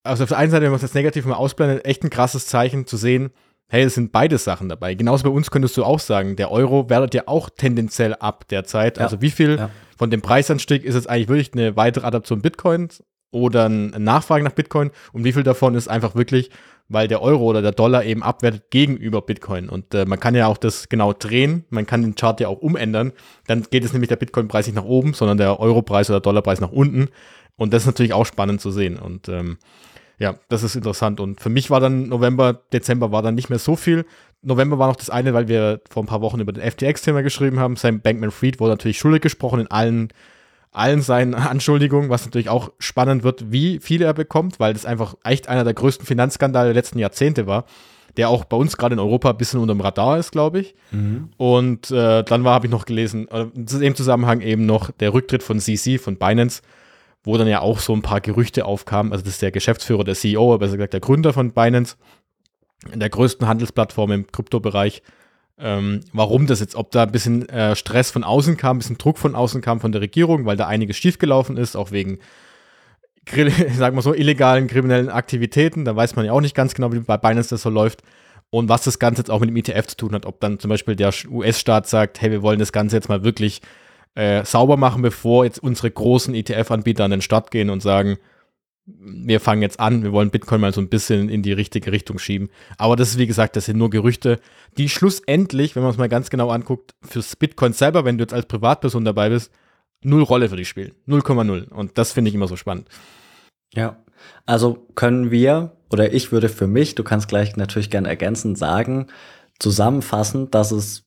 S2: also auf der einen Seite, wenn man es jetzt negativ mal ausblendet, echt ein krasses Zeichen zu sehen, hey, es sind beide Sachen dabei. Genauso bei uns könntest du auch sagen, der Euro wertet ja auch tendenziell ab derzeit. Ja. Also wie viel ja. von dem Preisanstieg ist jetzt eigentlich wirklich eine weitere Adaption Bitcoins oder ein Nachfrage nach Bitcoin und wie viel davon ist einfach wirklich, weil der Euro oder der Dollar eben abwertet gegenüber Bitcoin. Und äh, man kann ja auch das genau drehen, man kann den Chart ja auch umändern. Dann geht es nämlich der Bitcoin-Preis nicht nach oben, sondern der Euro-Preis oder Dollar-Preis nach unten. Und das ist natürlich auch spannend zu sehen. Und ähm, ja, das ist interessant. Und für mich war dann November, Dezember war dann nicht mehr so viel. November war noch das eine, weil wir vor ein paar Wochen über den FTX-Thema geschrieben haben. Sam Bankman-Fried wurde natürlich schuldig gesprochen in allen, allen seinen [LAUGHS] Anschuldigungen, was natürlich auch spannend wird, wie viele er bekommt, weil das einfach echt einer der größten Finanzskandale der letzten Jahrzehnte war der auch bei uns gerade in Europa ein bisschen unter dem Radar ist, glaube ich. Mhm. Und äh, dann war, habe ich noch gelesen, äh, in dem Zusammenhang eben noch der Rücktritt von CC, von Binance, wo dann ja auch so ein paar Gerüchte aufkamen. Also das ist der Geschäftsführer, der CEO, besser gesagt der Gründer von Binance, in der größten Handelsplattform im Kryptobereich. Ähm, warum das jetzt, ob da ein bisschen äh, Stress von außen kam, ein bisschen Druck von außen kam von der Regierung, weil da einiges schiefgelaufen ist, auch wegen, [LAUGHS] sagen wir so, illegalen kriminellen Aktivitäten. Da weiß man ja auch nicht ganz genau, wie bei Binance das so läuft. Und was das Ganze jetzt auch mit dem ETF zu tun hat, ob dann zum Beispiel der US-Staat sagt, hey, wir wollen das Ganze jetzt mal wirklich äh, sauber machen, bevor jetzt unsere großen ETF-Anbieter an den Start gehen und sagen, wir fangen jetzt an, wir wollen Bitcoin mal so ein bisschen in die richtige Richtung schieben. Aber das ist, wie gesagt, das sind nur Gerüchte, die schlussendlich, wenn man es mal ganz genau anguckt, fürs Bitcoin selber, wenn du jetzt als Privatperson dabei bist, null Rolle für dich spielen. 0,0. Und das finde ich immer so spannend.
S1: Ja. Also können wir, oder ich würde für mich, du kannst gleich natürlich gerne ergänzend sagen, zusammenfassen, dass es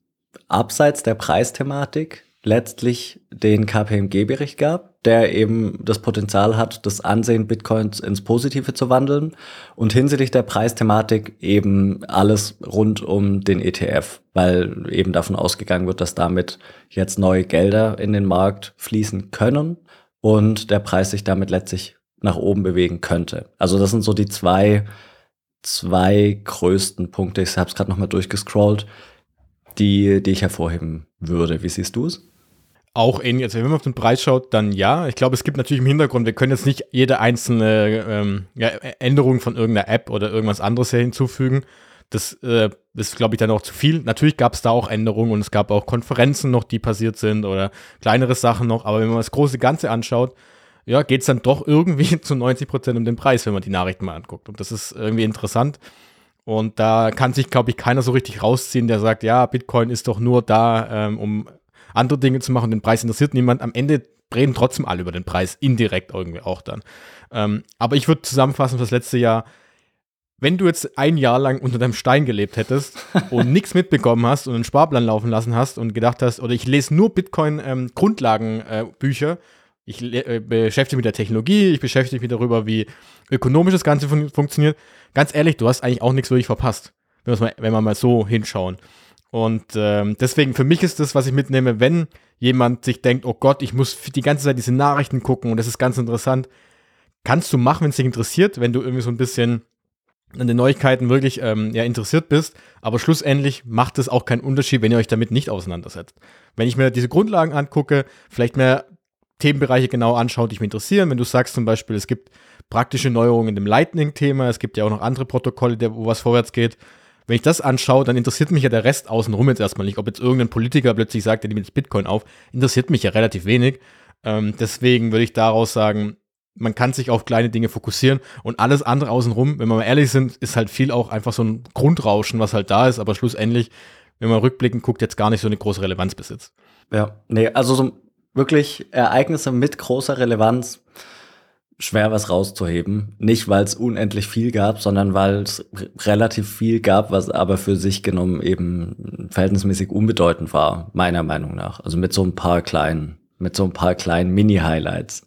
S1: abseits der Preisthematik letztlich den KPMG-Bericht gab, der eben das Potenzial hat, das Ansehen Bitcoins ins Positive zu wandeln und hinsichtlich der Preisthematik eben alles rund um den ETF, weil eben davon ausgegangen wird, dass damit jetzt neue Gelder in den Markt fließen können und der Preis sich damit letztlich nach oben bewegen könnte. Also das sind so die zwei, zwei größten Punkte. Ich habe es gerade nochmal durchgescrollt, die, die ich hervorheben würde. Wie siehst du es?
S2: Auch ähnlich, also wenn man auf den Preis schaut, dann ja. Ich glaube, es gibt natürlich im Hintergrund, wir können jetzt nicht jede einzelne ähm, ja, Änderung von irgendeiner App oder irgendwas anderes hier hinzufügen. Das äh, ist, glaube ich, dann auch zu viel. Natürlich gab es da auch Änderungen und es gab auch Konferenzen noch, die passiert sind oder kleinere Sachen noch. Aber wenn man das große Ganze anschaut, ja, geht es dann doch irgendwie [LAUGHS] zu 90 Prozent um den Preis, wenn man die Nachrichten mal anguckt. Und das ist irgendwie interessant. Und da kann sich, glaube ich, keiner so richtig rausziehen, der sagt, ja, Bitcoin ist doch nur da, ähm, um andere Dinge zu machen. Den Preis interessiert niemand. Am Ende reden trotzdem alle über den Preis, indirekt irgendwie auch dann. Ähm, aber ich würde zusammenfassen für das letzte Jahr, wenn du jetzt ein Jahr lang unter deinem Stein gelebt hättest [LAUGHS] und nichts mitbekommen hast und einen Sparplan laufen lassen hast und gedacht hast, oder ich lese nur Bitcoin-Grundlagenbücher, ähm, ich äh, beschäftige mich mit der Technologie, ich beschäftige mich darüber, wie ökonomisch das Ganze fun funktioniert. Ganz ehrlich, du hast eigentlich auch nichts wirklich verpasst, wenn, mal, wenn wir mal so hinschauen. Und ähm, deswegen, für mich ist das, was ich mitnehme, wenn jemand sich denkt, oh Gott, ich muss die ganze Zeit diese Nachrichten gucken und das ist ganz interessant, kannst du machen, wenn es dich interessiert, wenn du irgendwie so ein bisschen an den Neuigkeiten wirklich ähm, ja, interessiert bist, aber schlussendlich macht es auch keinen Unterschied, wenn ihr euch damit nicht auseinandersetzt. Wenn ich mir diese Grundlagen angucke, vielleicht mehr Themenbereiche genau anschaue, die mich interessieren, wenn du sagst zum Beispiel, es gibt praktische Neuerungen dem Lightning-Thema, es gibt ja auch noch andere Protokolle, wo was vorwärts geht. Wenn ich das anschaue, dann interessiert mich ja der Rest außenrum jetzt erstmal nicht. Ob jetzt irgendein Politiker plötzlich sagt, der nimmt jetzt Bitcoin auf, interessiert mich ja relativ wenig. Ähm, deswegen würde ich daraus sagen, man kann sich auf kleine Dinge fokussieren und alles andere außenrum, wenn wir mal ehrlich sind, ist halt viel auch einfach so ein Grundrauschen, was halt da ist, aber schlussendlich, wenn man rückblickend guckt, jetzt gar nicht so eine große Relevanz besitzt.
S1: Ja, nee, also so wirklich Ereignisse mit großer Relevanz schwer was rauszuheben. Nicht, weil es unendlich viel gab, sondern weil es relativ viel gab, was aber für sich genommen eben verhältnismäßig unbedeutend war, meiner Meinung nach. Also mit so ein paar kleinen, mit so ein paar kleinen Mini-Highlights.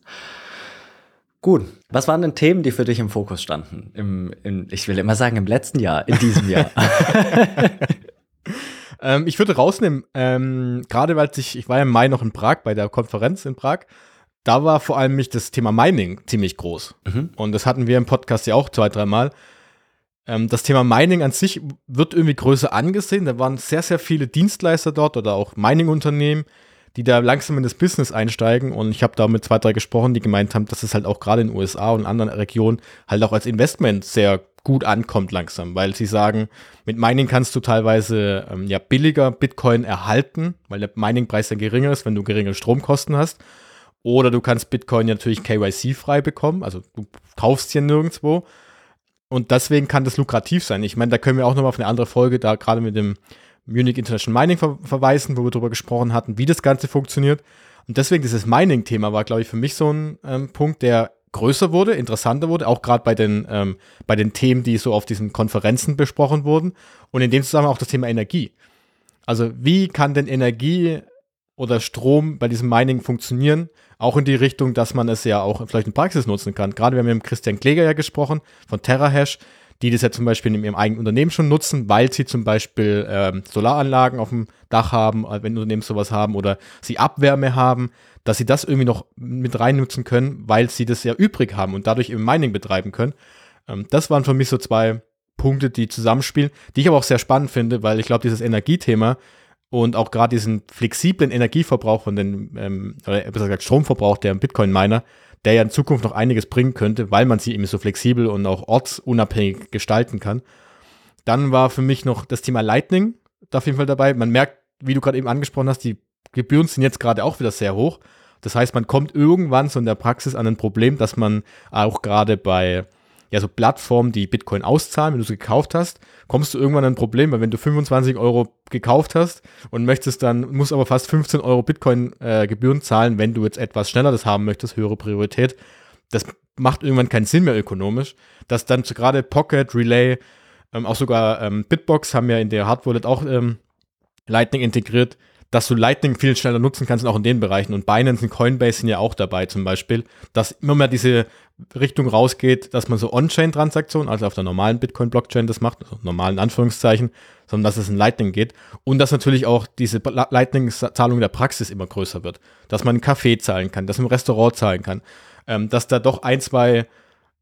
S1: Gut. Was waren denn Themen, die für dich im Fokus standen? Im, im, ich will immer sagen, im letzten Jahr, in diesem Jahr. [LAUGHS] [LAUGHS]
S2: ähm, ich würde rausnehmen, ähm, gerade weil ich, ich war ja im Mai noch in Prag bei der Konferenz in Prag. Da war vor allem mich das Thema Mining ziemlich groß. Mhm. Und das hatten wir im Podcast ja auch zwei, dreimal. Ähm, das Thema Mining an sich wird irgendwie größer angesehen. Da waren sehr, sehr viele Dienstleister dort oder auch Mining-Unternehmen, die da langsam in das Business einsteigen. Und ich habe da mit zwei, drei gesprochen, die gemeint haben, dass es halt auch gerade in den USA und anderen Regionen halt auch als Investment sehr gut ankommt langsam, weil sie sagen, mit Mining kannst du teilweise ähm, ja billiger Bitcoin erhalten, weil der Miningpreis dann geringer ist, wenn du geringere Stromkosten hast. Oder du kannst Bitcoin natürlich KYC-frei bekommen, also du kaufst hier nirgendwo. Und deswegen kann das lukrativ sein. Ich meine, da können wir auch nochmal auf eine andere Folge, da gerade mit dem Munich International Mining ver verweisen, wo wir darüber gesprochen hatten, wie das Ganze funktioniert. Und deswegen dieses Mining-Thema war, glaube ich, für mich so ein ähm, Punkt, der größer wurde, interessanter wurde, auch gerade bei den, ähm, bei den Themen, die so auf diesen Konferenzen besprochen wurden. Und in dem Zusammenhang auch das Thema Energie. Also wie kann denn Energie oder Strom bei diesem Mining funktionieren? Auch in die Richtung, dass man es ja auch vielleicht in Praxis nutzen kann. Gerade wir haben mit Christian Kläger ja gesprochen von TerraHash, die das ja zum Beispiel in ihrem eigenen Unternehmen schon nutzen, weil sie zum Beispiel ähm, Solaranlagen auf dem Dach haben, äh, wenn Unternehmen sowas haben oder sie Abwärme haben, dass sie das irgendwie noch mit rein nutzen können, weil sie das ja übrig haben und dadurch eben Mining betreiben können. Ähm, das waren für mich so zwei Punkte, die zusammenspielen, die ich aber auch sehr spannend finde, weil ich glaube, dieses Energiethema und auch gerade diesen flexiblen Energieverbrauch von den, ähm, oder besser gesagt Stromverbrauch der Bitcoin-Miner, der ja in Zukunft noch einiges bringen könnte, weil man sie eben so flexibel und auch ortsunabhängig gestalten kann. Dann war für mich noch das Thema Lightning da auf jeden Fall dabei. Man merkt, wie du gerade eben angesprochen hast, die Gebühren sind jetzt gerade auch wieder sehr hoch. Das heißt, man kommt irgendwann so in der Praxis an ein Problem, dass man auch gerade bei ja, so Plattformen, die Bitcoin auszahlen, wenn du sie gekauft hast, kommst du irgendwann an ein Problem, weil wenn du 25 Euro gekauft hast und möchtest dann, musst aber fast 15 Euro Bitcoin-Gebühren äh, zahlen, wenn du jetzt etwas schneller das haben möchtest, höhere Priorität, das macht irgendwann keinen Sinn mehr ökonomisch, dass dann gerade Pocket, Relay, ähm, auch sogar ähm, Bitbox haben ja in der Hard Wallet auch ähm, Lightning integriert, dass du Lightning viel schneller nutzen kannst, auch in den Bereichen. Und Binance und Coinbase sind ja auch dabei zum Beispiel, dass immer mehr diese Richtung rausgeht, dass man so On-Chain-Transaktionen, also auf der normalen Bitcoin-Blockchain das macht, also normalen Anführungszeichen, sondern dass es in Lightning geht. Und dass natürlich auch diese Lightning-Zahlung der Praxis immer größer wird. Dass man einen Kaffee zahlen kann, dass man ein Restaurant zahlen kann. Ähm, dass da doch ein, zwei,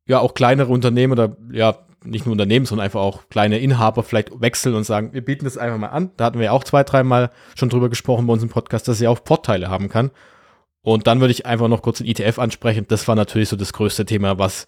S2: ja, auch kleinere Unternehmen oder ja, nicht nur Unternehmen, sondern einfach auch kleine Inhaber vielleicht wechseln und sagen, wir bieten das einfach mal an. Da hatten wir auch zwei, dreimal schon drüber gesprochen bei uns im Podcast, dass sie auch Vorteile haben kann. Und dann würde ich einfach noch kurz den ETF ansprechen. Das war natürlich so das größte Thema, was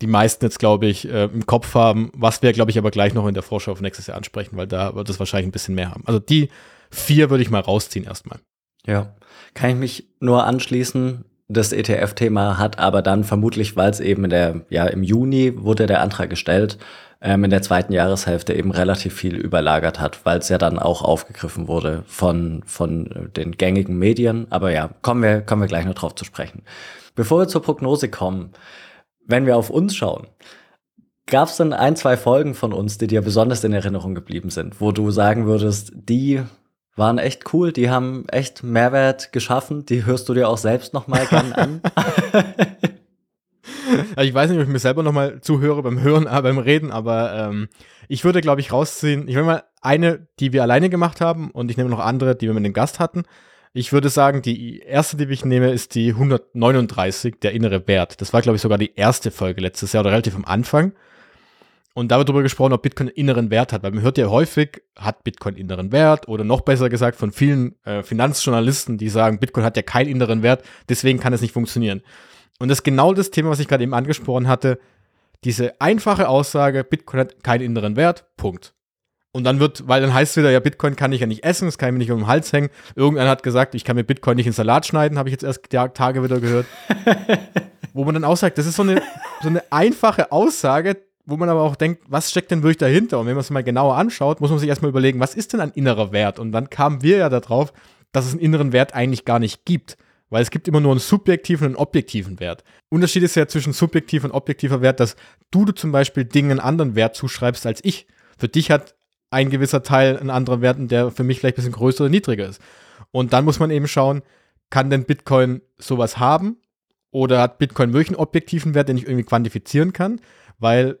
S2: die meisten jetzt, glaube ich, äh, im Kopf haben, was wir, glaube ich, aber gleich noch in der Vorschau auf nächstes Jahr ansprechen, weil da wird es wahrscheinlich ein bisschen mehr haben. Also die vier würde ich mal rausziehen erstmal.
S1: Ja, kann ich mich nur anschließen das ETF-Thema hat aber dann vermutlich, weil es eben in der, ja, im Juni wurde der Antrag gestellt, ähm, in der zweiten Jahreshälfte eben relativ viel überlagert hat, weil es ja dann auch aufgegriffen wurde von, von den gängigen Medien. Aber ja, kommen wir, kommen wir gleich noch drauf zu sprechen. Bevor wir zur Prognose kommen, wenn wir auf uns schauen, Gab es denn ein, zwei Folgen von uns, die dir besonders in Erinnerung geblieben sind, wo du sagen würdest, die waren echt cool, die haben echt Mehrwert geschaffen, die hörst du dir auch selbst noch mal gern an? [LAUGHS]
S2: ich weiß nicht, ob ich mir selber noch mal zuhöre beim Hören, äh, [LAUGHS] beim Reden, aber ähm, ich würde, glaube ich, rausziehen. Ich will mal eine, die wir alleine gemacht haben und ich nehme noch andere, die wir mit dem Gast hatten. Ich würde sagen, die erste, die ich nehme, ist die 139, der innere Wert. Das war, glaube ich, sogar die erste Folge letztes Jahr oder relativ am Anfang. Und da wird darüber gesprochen, ob Bitcoin inneren Wert hat, weil man hört ja häufig, hat Bitcoin inneren Wert oder noch besser gesagt von vielen äh, Finanzjournalisten, die sagen, Bitcoin hat ja keinen inneren Wert, deswegen kann es nicht funktionieren. Und das ist genau das Thema, was ich gerade eben angesprochen hatte. Diese einfache Aussage, Bitcoin hat keinen inneren Wert, Punkt. Und dann wird, weil dann heißt es wieder, ja, Bitcoin kann ich ja nicht essen, das kann ich mir nicht um den Hals hängen. Irgendeiner hat gesagt, ich kann mir Bitcoin nicht in Salat schneiden, habe ich jetzt erst Tage wieder gehört. [LAUGHS] wo man dann auch sagt, das ist so eine, so eine einfache Aussage, wo man aber auch denkt, was steckt denn wirklich dahinter? Und wenn man es mal genauer anschaut, muss man sich erstmal überlegen, was ist denn ein innerer Wert? Und dann kamen wir ja darauf, dass es einen inneren Wert eigentlich gar nicht gibt. Weil es gibt immer nur einen subjektiven und einen objektiven Wert. Unterschied ist ja zwischen subjektiv und objektiver Wert, dass du, du zum Beispiel Dingen einen anderen Wert zuschreibst als ich. Für dich hat ein gewisser Teil einen anderen Wert, der für mich vielleicht ein bisschen größer oder niedriger ist. Und dann muss man eben schauen, kann denn Bitcoin sowas haben? Oder hat Bitcoin wirklich einen objektiven Wert, den ich irgendwie quantifizieren kann? Weil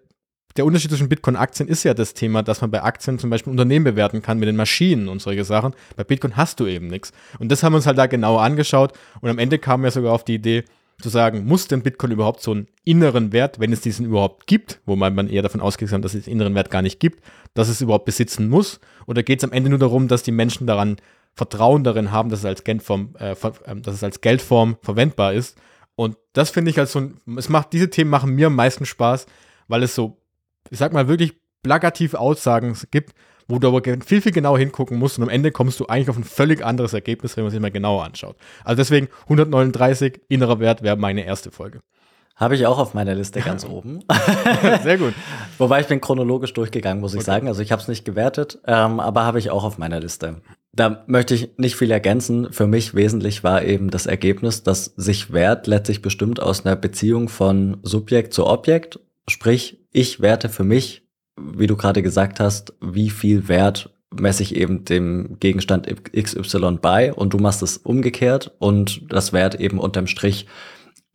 S2: der Unterschied zwischen Bitcoin-Aktien ist ja das Thema, dass man bei Aktien zum Beispiel Unternehmen bewerten kann mit den Maschinen und solche Sachen. Bei Bitcoin hast du eben nichts. Und das haben wir uns halt da genauer angeschaut. Und am Ende kamen wir sogar auf die Idee, zu sagen, muss denn Bitcoin überhaupt so einen inneren Wert, wenn es diesen überhaupt gibt, wo man eher davon ausgegangen dass es den inneren Wert gar nicht gibt, dass es überhaupt besitzen muss? Oder geht es am Ende nur darum, dass die Menschen daran Vertrauen darin haben, dass es als Geldform, äh, ähm, dass es als Geldform verwendbar ist? Und das finde ich als so ein, es macht, diese Themen machen mir am meisten Spaß, weil es so, ich sag mal, wirklich plakativ Aussagen gibt, wo du aber viel, viel genauer hingucken musst und am Ende kommst du eigentlich auf ein völlig anderes Ergebnis, wenn man sich mal genauer anschaut. Also deswegen 139, innerer Wert wäre meine erste Folge.
S1: Habe ich auch auf meiner Liste [LAUGHS] ganz oben.
S2: Sehr gut. [LAUGHS]
S1: Wobei ich bin chronologisch durchgegangen, muss ich okay. sagen. Also ich habe es nicht gewertet, ähm, aber habe ich auch auf meiner Liste. Da möchte ich nicht viel ergänzen. Für mich wesentlich war eben das Ergebnis, dass sich Wert letztlich bestimmt aus einer Beziehung von Subjekt zu Objekt. Sprich, ich werte für mich wie du gerade gesagt hast, wie viel Wert messe ich eben dem Gegenstand XY bei und du machst es umgekehrt und das Wert eben unterm Strich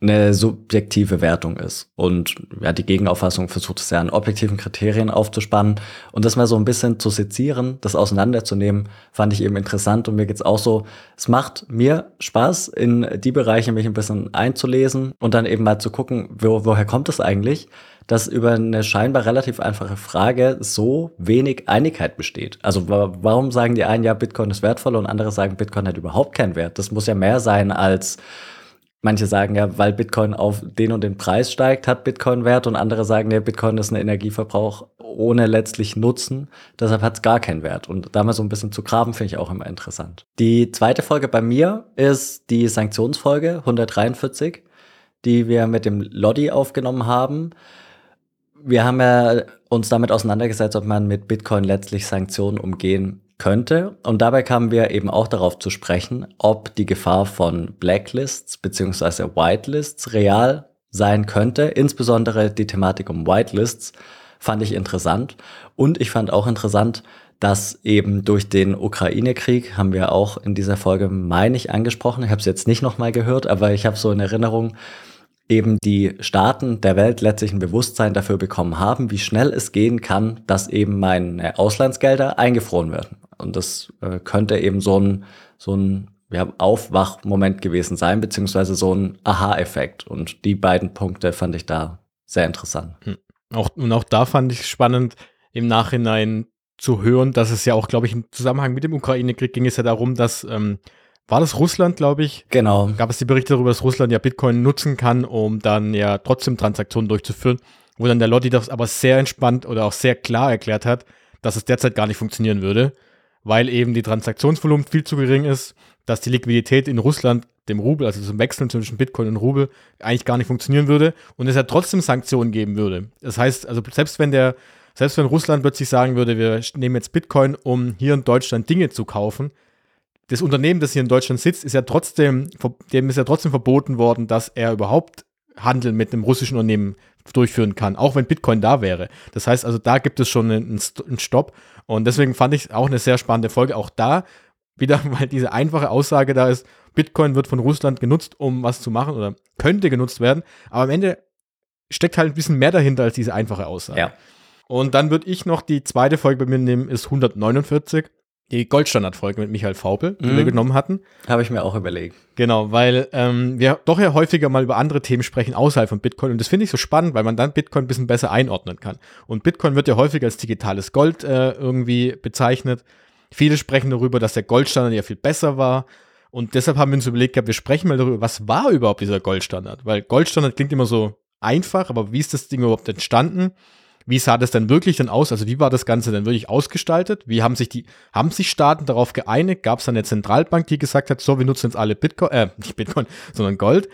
S1: eine subjektive Wertung ist. Und ja, die Gegenauffassung versucht es ja an objektiven Kriterien aufzuspannen und das mal so ein bisschen zu sezieren, das auseinanderzunehmen, fand ich eben interessant und mir geht's auch so, es macht mir Spaß, in die Bereiche mich ein bisschen einzulesen und dann eben mal zu gucken, wo, woher kommt es eigentlich? Dass über eine scheinbar relativ einfache Frage so wenig Einigkeit besteht. Also warum sagen die einen, ja, Bitcoin ist wertvoll und andere sagen, Bitcoin hat überhaupt keinen Wert? Das muss ja mehr sein als Manche sagen ja, weil Bitcoin auf den und den Preis steigt, hat Bitcoin Wert und andere sagen, nee, Bitcoin ist ein Energieverbrauch ohne letztlich Nutzen, deshalb hat es gar keinen Wert. Und da mal so ein bisschen zu graben, finde ich auch immer interessant. Die zweite Folge bei mir ist die Sanktionsfolge 143, die wir mit dem Lodi aufgenommen haben wir haben ja uns damit auseinandergesetzt, ob man mit Bitcoin letztlich Sanktionen umgehen könnte. Und dabei kamen wir eben auch darauf zu sprechen, ob die Gefahr von Blacklists beziehungsweise Whitelists real sein könnte. Insbesondere die Thematik um Whitelists fand ich interessant. Und ich fand auch interessant, dass eben durch den Ukraine-Krieg haben wir auch in dieser Folge, meine ich, angesprochen. Ich habe es jetzt nicht nochmal gehört, aber ich habe so in Erinnerung, eben die Staaten der Welt letztlich ein Bewusstsein dafür bekommen haben, wie schnell es gehen kann, dass eben meine Auslandsgelder eingefroren werden. Und das äh, könnte eben so ein, so ein ja, Aufwachmoment gewesen sein, beziehungsweise so ein Aha-Effekt. Und die beiden Punkte fand ich da sehr interessant. Hm.
S2: Auch, und auch da fand ich spannend, im Nachhinein zu hören, dass es ja auch, glaube ich, im Zusammenhang mit dem Ukraine-Krieg ging es ja darum, dass ähm, war das Russland, glaube ich?
S1: Genau.
S2: Gab es die Berichte darüber, dass Russland ja Bitcoin nutzen kann, um dann ja trotzdem Transaktionen durchzuführen, wo dann der Lotti das aber sehr entspannt oder auch sehr klar erklärt hat, dass es derzeit gar nicht funktionieren würde, weil eben die Transaktionsvolumen viel zu gering ist, dass die Liquidität in Russland, dem Rubel, also zum Wechseln zwischen Bitcoin und Rubel, eigentlich gar nicht funktionieren würde und es ja trotzdem Sanktionen geben würde. Das heißt, also selbst wenn der selbst wenn Russland plötzlich sagen würde, wir nehmen jetzt Bitcoin, um hier in Deutschland Dinge zu kaufen, das Unternehmen, das hier in Deutschland sitzt, ist ja trotzdem, dem ist ja trotzdem verboten worden, dass er überhaupt Handel mit einem russischen Unternehmen durchführen kann, auch wenn Bitcoin da wäre. Das heißt also, da gibt es schon einen, einen Stopp. Und deswegen fand ich auch eine sehr spannende Folge. Auch da wieder, [LAUGHS] weil diese einfache Aussage da ist, Bitcoin wird von Russland genutzt, um was zu machen oder könnte genutzt werden. Aber am Ende steckt halt ein bisschen mehr dahinter als diese einfache Aussage. Ja. Und dann würde ich noch die zweite Folge bei mir nehmen, ist 149 die Goldstandard-Folge mit Michael Faupel, die mhm. wir genommen hatten.
S1: Habe ich mir auch überlegt.
S2: Genau, weil ähm, wir doch ja häufiger mal über andere Themen sprechen außerhalb von Bitcoin. Und das finde ich so spannend, weil man dann Bitcoin ein bisschen besser einordnen kann. Und Bitcoin wird ja häufig als digitales Gold äh, irgendwie bezeichnet. Viele sprechen darüber, dass der Goldstandard ja viel besser war. Und deshalb haben wir uns überlegt, wir sprechen mal darüber, was war überhaupt dieser Goldstandard? Weil Goldstandard klingt immer so einfach, aber wie ist das Ding überhaupt entstanden? Wie sah das denn wirklich denn aus? Also wie war das Ganze denn wirklich ausgestaltet? Wie haben sich die, haben sich Staaten darauf geeinigt? Gab es eine Zentralbank, die gesagt hat, so, wir nutzen jetzt alle Bitcoin, äh, [LAUGHS] nicht Bitcoin, sondern Gold?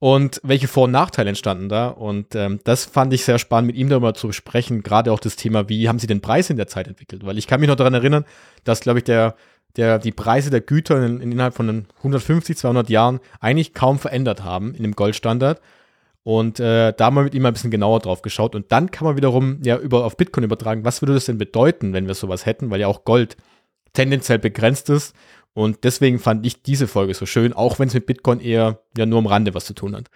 S2: Und welche Vor- und Nachteile entstanden da? Und ähm, das fand ich sehr spannend, mit ihm darüber zu besprechen. Gerade auch das Thema, wie haben sie den Preis in der Zeit entwickelt? Weil ich kann mich noch daran erinnern, dass, glaube ich, der, der, die Preise der Güter in, in innerhalb von 150, 200 Jahren eigentlich kaum verändert haben in dem Goldstandard. Und äh, da mal mit ihm ein bisschen genauer drauf geschaut. Und dann kann man wiederum ja über, auf Bitcoin übertragen, was würde das denn bedeuten, wenn wir sowas hätten, weil ja auch Gold tendenziell begrenzt ist. Und deswegen fand ich diese Folge so schön, auch wenn es mit Bitcoin eher ja nur am Rande was zu tun hat.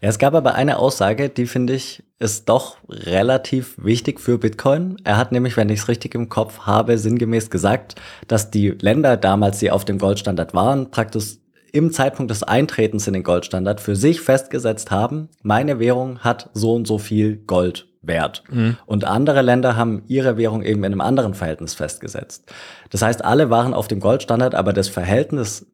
S1: Ja, es gab aber eine Aussage, die finde ich ist doch relativ wichtig für Bitcoin. Er hat nämlich, wenn ich es richtig im Kopf habe, sinngemäß gesagt, dass die Länder damals, die auf dem Goldstandard waren, praktisch im Zeitpunkt des Eintretens in den Goldstandard für sich festgesetzt haben, meine Währung hat so und so viel Gold wert. Mhm. Und andere Länder haben ihre Währung eben in einem anderen Verhältnis festgesetzt. Das heißt, alle waren auf dem Goldstandard, aber das Verhältnis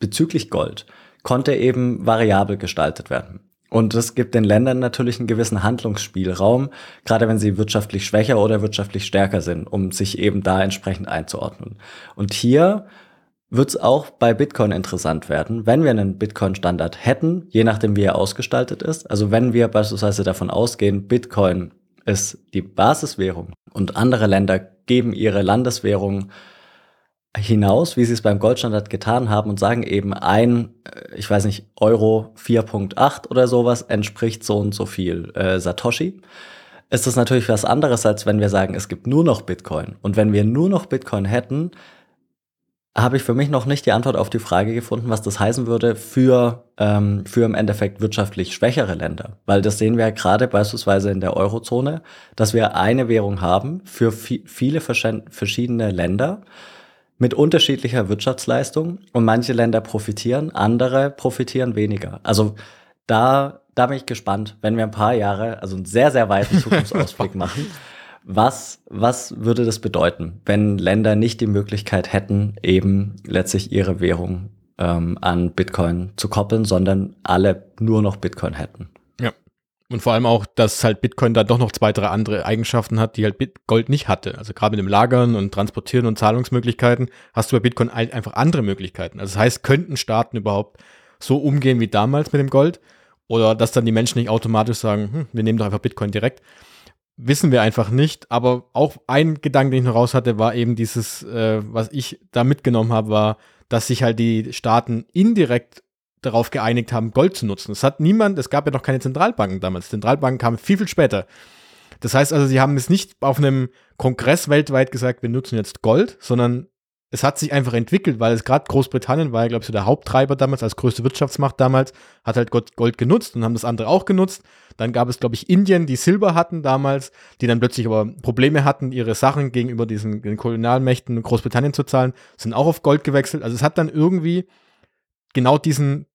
S1: bezüglich Gold konnte eben variabel gestaltet werden. Und das gibt den Ländern natürlich einen gewissen Handlungsspielraum, gerade wenn sie wirtschaftlich schwächer oder wirtschaftlich stärker sind, um sich eben da entsprechend einzuordnen. Und hier wird es auch bei Bitcoin interessant werden, wenn wir einen Bitcoin-Standard hätten, je nachdem wie er ausgestaltet ist. Also wenn wir beispielsweise davon ausgehen, Bitcoin ist die Basiswährung und andere Länder geben ihre Landeswährung hinaus, wie sie es beim Goldstandard getan haben und sagen eben ein, äh, ich weiß nicht, Euro 4.8 oder sowas entspricht so und so viel äh, Satoshi ist das natürlich was anderes, als wenn wir sagen, es gibt nur noch Bitcoin. Und wenn wir nur noch Bitcoin hätten, habe ich für mich noch nicht die Antwort auf die Frage gefunden, was das heißen würde für, ähm, für im Endeffekt wirtschaftlich schwächere Länder. Weil das sehen wir ja gerade beispielsweise in der Eurozone, dass wir eine Währung haben für viele verschiedene Länder mit unterschiedlicher Wirtschaftsleistung und manche Länder profitieren, andere profitieren weniger. Also da, da bin ich gespannt, wenn wir ein paar Jahre, also einen sehr, sehr weiten [LAUGHS] Zukunftsausblick machen was, was würde das bedeuten, wenn Länder nicht die Möglichkeit hätten, eben letztlich ihre Währung ähm, an Bitcoin zu koppeln, sondern alle nur noch Bitcoin hätten?
S2: Ja. Und vor allem auch, dass halt Bitcoin da doch noch zwei, drei andere Eigenschaften hat, die halt Gold nicht hatte. Also gerade mit dem Lagern und Transportieren und Zahlungsmöglichkeiten hast du bei Bitcoin einfach andere Möglichkeiten. Also das heißt, könnten Staaten überhaupt so umgehen wie damals mit dem Gold? Oder dass dann die Menschen nicht automatisch sagen, hm, wir nehmen doch einfach Bitcoin direkt wissen wir einfach nicht. Aber auch ein Gedanke, den ich noch raus hatte, war eben dieses, äh, was ich da mitgenommen habe, war, dass sich halt die Staaten indirekt darauf geeinigt haben, Gold zu nutzen. Es hat niemand, es gab ja noch keine Zentralbanken damals. Zentralbanken kamen viel, viel später. Das heißt also, sie haben es nicht auf einem Kongress weltweit gesagt, wir nutzen jetzt Gold, sondern es hat sich einfach entwickelt, weil es gerade Großbritannien war ja, glaube ich, so der Haupttreiber damals, als größte Wirtschaftsmacht damals, hat halt Gold genutzt und haben das andere auch genutzt. Dann gab es, glaube ich, Indien, die Silber hatten damals, die dann plötzlich aber Probleme hatten, ihre Sachen gegenüber diesen den Kolonialmächten Großbritannien zu zahlen, sind auch auf Gold gewechselt. Also es hat dann irgendwie genau diesen,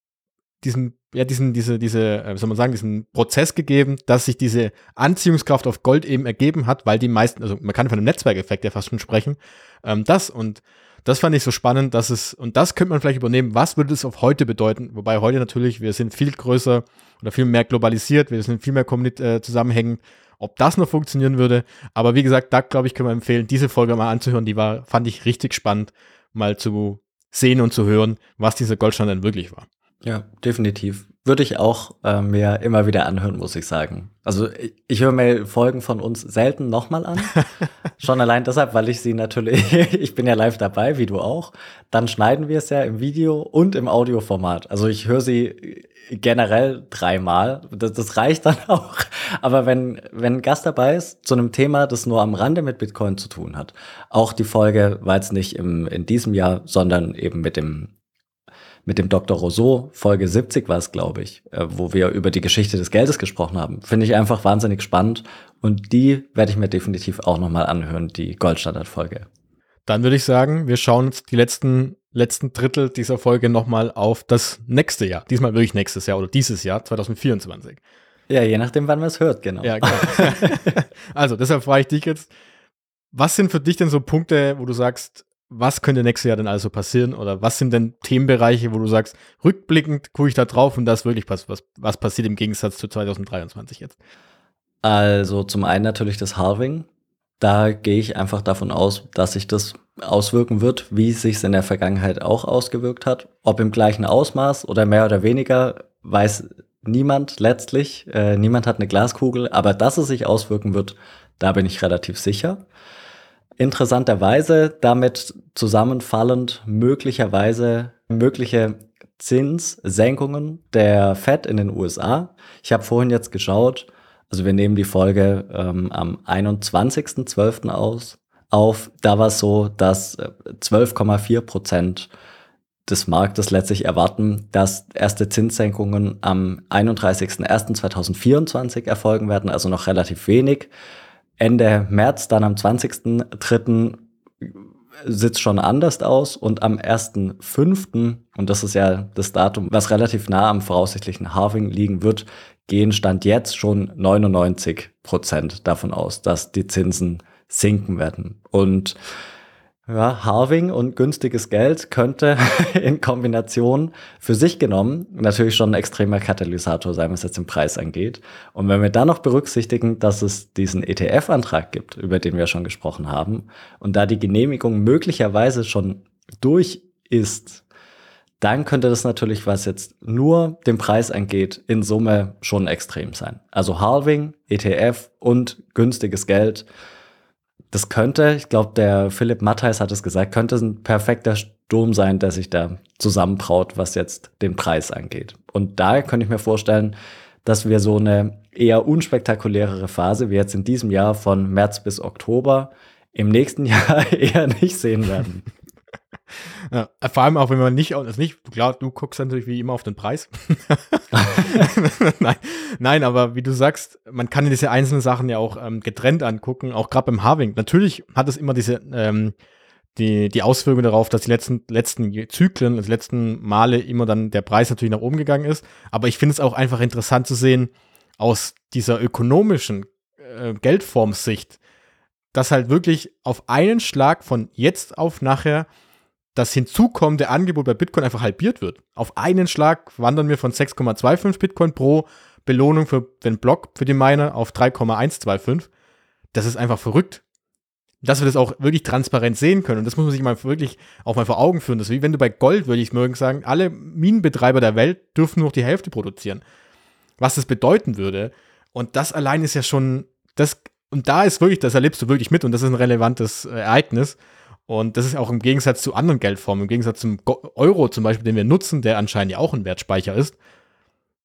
S2: diesen, ja, diesen, diese, diese, äh, wie soll man sagen, diesen Prozess gegeben, dass sich diese Anziehungskraft auf Gold eben ergeben hat, weil die meisten, also man kann von einem Netzwerkeffekt ja fast schon sprechen, ähm, das und das fand ich so spannend, dass es, und das könnte man vielleicht übernehmen, was würde es auf heute bedeuten? Wobei heute natürlich, wir sind viel größer oder viel mehr globalisiert, wir sind viel mehr äh, zusammenhängend, ob das noch funktionieren würde. Aber wie gesagt, da glaube ich, können wir empfehlen, diese Folge mal anzuhören. Die war, fand ich richtig spannend, mal zu sehen und zu hören, was dieser Goldstandard wirklich war.
S1: Ja, definitiv. würde ich auch äh, mir immer wieder anhören, muss ich sagen. Also ich, ich höre mir Folgen von uns selten nochmal an. [LAUGHS] Schon allein deshalb, weil ich sie natürlich, [LAUGHS] ich bin ja live dabei, wie du auch. Dann schneiden wir es ja im Video und im Audioformat. Also ich höre sie generell dreimal. Das, das reicht dann [LAUGHS] auch. Aber wenn, wenn ein Gast dabei ist zu einem Thema, das nur am Rande mit Bitcoin zu tun hat, auch die Folge war jetzt nicht im, in diesem Jahr, sondern eben mit dem mit dem Dr. Rousseau, Folge 70 war es, glaube ich, äh, wo wir über die Geschichte des Geldes gesprochen haben. Finde ich einfach wahnsinnig spannend und die werde ich mir definitiv auch nochmal anhören, die Goldstandard-Folge.
S2: Dann würde ich sagen, wir schauen uns die letzten, letzten Drittel dieser Folge nochmal auf das nächste Jahr. Diesmal wirklich nächstes Jahr oder dieses Jahr, 2024.
S1: Ja, je nachdem, wann man es hört, genau. Ja, genau. [LAUGHS]
S2: also, deshalb frage ich dich jetzt, was sind für dich denn so Punkte, wo du sagst, was könnte nächstes Jahr denn also passieren? Oder was sind denn Themenbereiche, wo du sagst, rückblickend gucke ich da drauf und das wirklich was, was, was passiert im Gegensatz zu 2023 jetzt?
S1: Also zum einen natürlich das Halving. Da gehe ich einfach davon aus, dass sich das auswirken wird, wie es sich in der Vergangenheit auch ausgewirkt hat. Ob im gleichen Ausmaß oder mehr oder weniger, weiß niemand letztlich. Äh, niemand hat eine Glaskugel, aber dass es sich auswirken wird, da bin ich relativ sicher. Interessanterweise damit zusammenfallend möglicherweise mögliche Zinssenkungen der Fed in den USA. Ich habe vorhin jetzt geschaut, also wir nehmen die Folge ähm, am 21.12. aus auf. Da war es so, dass 12,4 äh, Prozent des Marktes letztlich erwarten, dass erste Zinssenkungen am 31.01.2024 erfolgen werden, also noch relativ wenig. Ende März, dann am 20.03. sieht schon anders aus und am 1.05., und das ist ja das Datum, was relativ nah am voraussichtlichen Halving liegen wird, gehen Stand jetzt schon 99 Prozent davon aus, dass die Zinsen sinken werden. Und ja, Halving und günstiges Geld könnte [LAUGHS] in Kombination für sich genommen natürlich schon ein extremer Katalysator sein, was jetzt den Preis angeht. Und wenn wir dann noch berücksichtigen, dass es diesen ETF-Antrag gibt, über den wir schon gesprochen haben, und da die Genehmigung möglicherweise schon durch ist, dann könnte das natürlich, was jetzt nur den Preis angeht, in Summe schon extrem sein. Also Halving, ETF und günstiges Geld das könnte, ich glaube, der Philipp Matthijs hat es gesagt, könnte ein perfekter Sturm sein, der sich da zusammenbraut, was jetzt den Preis angeht. Und da könnte ich mir vorstellen, dass wir so eine eher unspektakulärere Phase wie jetzt in diesem Jahr von März bis Oktober im nächsten [LAUGHS] Jahr eher nicht sehen werden.
S2: Ja, vor allem auch, wenn man nicht, also nicht, klar, du guckst natürlich wie immer auf den Preis. [LAUGHS] [LAUGHS] nein, nein, aber wie du sagst, man kann diese einzelnen Sachen ja auch ähm, getrennt angucken, auch gerade beim Harving. Natürlich hat es immer diese, ähm, die, die Auswirkungen darauf, dass die letzten, letzten Zyklen, also die letzten Male immer dann der Preis natürlich nach oben gegangen ist. Aber ich finde es auch einfach interessant zu sehen, aus dieser ökonomischen äh, Geldformsicht, dass halt wirklich auf einen Schlag von jetzt auf nachher das hinzukommende Angebot bei Bitcoin einfach halbiert wird. Auf einen Schlag wandern wir von 6,25 Bitcoin pro Belohnung für den Block für die Miner auf 3,125. Das ist einfach verrückt. Dass wir das auch wirklich transparent sehen können. Und das muss man sich mal wirklich auch mal vor Augen führen. Das ist wie wenn du bei Gold, würde ich mögen sagen, alle Minenbetreiber der Welt dürfen nur noch die Hälfte produzieren. Was das bedeuten würde. Und das allein ist ja schon, das, und da ist wirklich, das erlebst du wirklich mit und das ist ein relevantes äh, Ereignis. Und das ist auch im Gegensatz zu anderen Geldformen, im Gegensatz zum Euro zum Beispiel, den wir nutzen, der anscheinend ja auch ein Wertspeicher ist,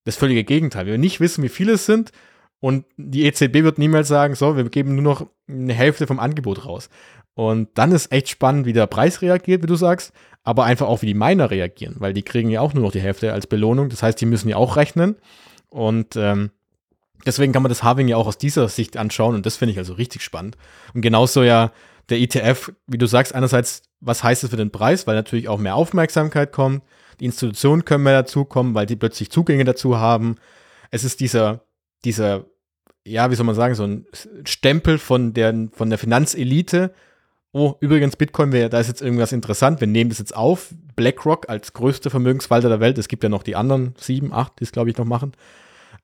S2: das völlige Gegenteil. Wir nicht wissen, wie viele es sind und die EZB wird niemals sagen, so, wir geben nur noch eine Hälfte vom Angebot raus. Und dann ist echt spannend, wie der Preis reagiert, wie du sagst, aber einfach auch, wie die Miner reagieren, weil die kriegen ja auch nur noch die Hälfte als Belohnung. Das heißt, die müssen ja auch rechnen. Und ähm, deswegen kann man das Halving ja auch aus dieser Sicht anschauen und das finde ich also richtig spannend. Und genauso ja der ETF, wie du sagst, einerseits, was heißt es für den Preis, weil natürlich auch mehr Aufmerksamkeit kommt. Die Institutionen können mehr dazukommen, weil die plötzlich Zugänge dazu haben. Es ist dieser, dieser, ja, wie soll man sagen, so ein Stempel von der, von der Finanzelite. Oh, übrigens, Bitcoin, da ist jetzt irgendwas interessant. Wir nehmen das jetzt auf. BlackRock als größte Vermögenswalter der Welt. Es gibt ja noch die anderen sieben, acht, die es, glaube ich, noch machen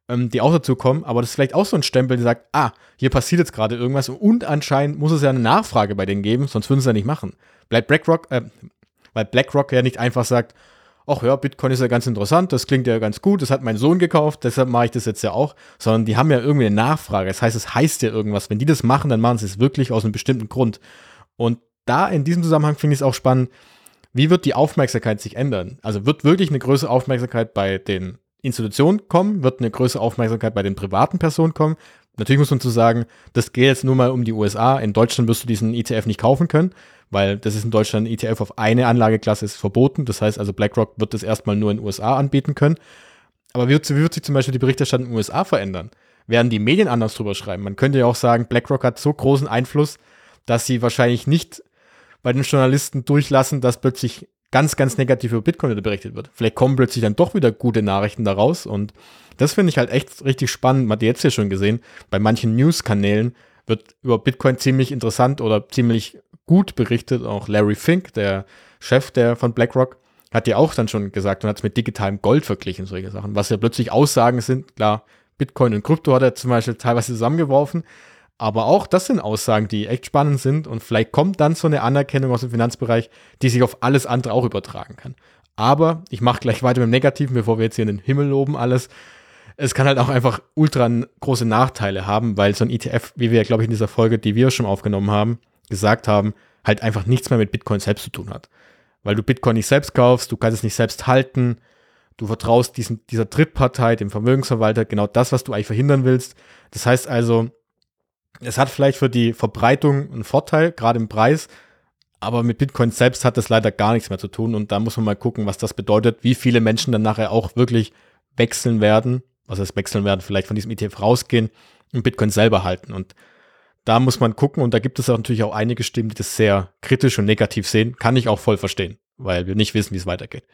S2: ähm, die auch dazu kommen, aber das ist vielleicht auch so ein Stempel, der sagt, ah, hier passiert jetzt gerade irgendwas und anscheinend muss es ja eine Nachfrage bei denen geben, sonst würden sie ja nicht machen. Bleibt BlackRock, äh, weil BlackRock ja nicht einfach sagt, ach ja, Bitcoin ist ja ganz interessant, das klingt ja ganz gut, das hat mein Sohn gekauft, deshalb mache ich das jetzt ja auch, sondern die haben ja irgendwie eine Nachfrage. Das heißt, es heißt ja irgendwas. Wenn die das machen, dann machen sie es wirklich aus einem bestimmten Grund. Und da in diesem Zusammenhang finde ich es auch spannend, wie wird die Aufmerksamkeit sich ändern? Also wird wirklich eine größere Aufmerksamkeit bei den Institutionen kommen? Wird eine größere Aufmerksamkeit bei den privaten Personen kommen? Natürlich muss man zu sagen, das geht jetzt nur mal um die USA. In Deutschland wirst du diesen ETF nicht kaufen können, weil das ist in Deutschland ein ETF auf eine Anlageklasse ist verboten. Das heißt also, BlackRock wird das erstmal nur in den USA anbieten können. Aber wie wird, wie wird sich zum Beispiel die Berichterstattung in den USA verändern? Werden die Medien anders drüber schreiben? Man könnte ja auch sagen, BlackRock hat so großen Einfluss, dass sie wahrscheinlich nicht bei den Journalisten durchlassen, dass plötzlich ganz, ganz negativ über Bitcoin berichtet wird. Vielleicht kommen plötzlich dann doch wieder gute Nachrichten daraus und das finde ich halt echt richtig spannend. Man hat jetzt ja schon gesehen, bei manchen News-Kanälen wird über Bitcoin ziemlich interessant oder ziemlich gut berichtet. Auch Larry Fink, der Chef der von BlackRock, hat ja auch dann schon gesagt und hat es mit digitalem Gold verglichen, solche Sachen. Was ja plötzlich Aussagen sind, klar, Bitcoin und Krypto hat er zum Beispiel teilweise zusammengeworfen, aber auch das sind Aussagen, die echt spannend sind und vielleicht kommt dann so eine Anerkennung aus dem Finanzbereich, die sich auf alles andere auch übertragen kann. Aber ich mache gleich weiter mit dem Negativen, bevor wir jetzt hier in den Himmel loben alles. Es kann halt auch einfach ultra große Nachteile haben, weil so ein ETF, wie wir, glaube ich, in dieser Folge, die wir schon aufgenommen haben, gesagt haben, halt einfach nichts mehr mit Bitcoin selbst zu tun hat. Weil du Bitcoin nicht selbst kaufst, du kannst es nicht selbst halten, du vertraust diesen, dieser Drittpartei, dem Vermögensverwalter, genau das, was du eigentlich verhindern willst. Das heißt also, es hat vielleicht für die Verbreitung einen Vorteil, gerade im Preis, aber mit Bitcoin selbst hat das leider gar nichts mehr zu tun und da muss man mal gucken, was das bedeutet, wie viele Menschen dann nachher auch wirklich wechseln werden, was heißt wechseln werden, vielleicht von diesem ETF rausgehen und Bitcoin selber halten und da muss man gucken und da gibt es auch natürlich auch einige Stimmen, die das sehr kritisch und negativ sehen, kann ich auch voll verstehen, weil wir nicht wissen, wie es weitergeht.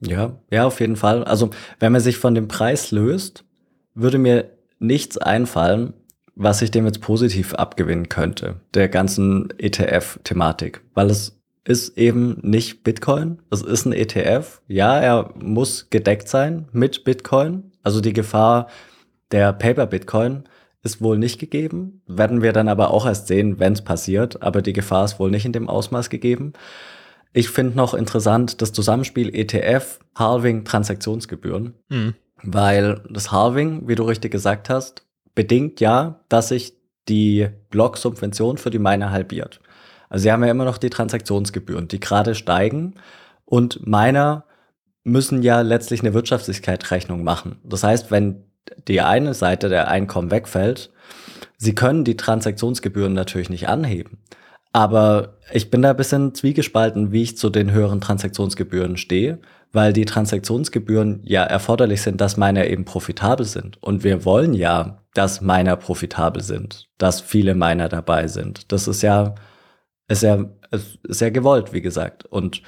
S1: Ja, ja, auf jeden Fall. Also, wenn man sich von dem Preis löst, würde mir nichts einfallen, was ich dem jetzt positiv abgewinnen könnte, der ganzen ETF-Thematik, weil es ist eben nicht Bitcoin, es ist ein ETF. Ja, er muss gedeckt sein mit Bitcoin. Also die Gefahr der Paper Bitcoin ist wohl nicht gegeben, werden wir dann aber auch erst sehen, wenn es passiert, aber die Gefahr ist wohl nicht in dem Ausmaß gegeben. Ich finde noch interessant das Zusammenspiel ETF, Halving, Transaktionsgebühren, mhm. weil das Halving, wie du richtig gesagt hast, bedingt ja, dass sich die Block-Subvention für die Miner halbiert. Also sie haben ja immer noch die Transaktionsgebühren, die gerade steigen und Miner müssen ja letztlich eine Wirtschaftlichkeitsrechnung machen. Das heißt, wenn die eine Seite der Einkommen wegfällt, sie können die Transaktionsgebühren natürlich nicht anheben. Aber ich bin da ein bisschen zwiegespalten, wie ich zu den höheren Transaktionsgebühren stehe, weil die Transaktionsgebühren ja erforderlich sind, dass Miner eben profitabel sind. Und wir wollen ja, dass Miner profitabel sind, dass viele Miner dabei sind. Das ist ja, ist ja gewollt, wie gesagt. Und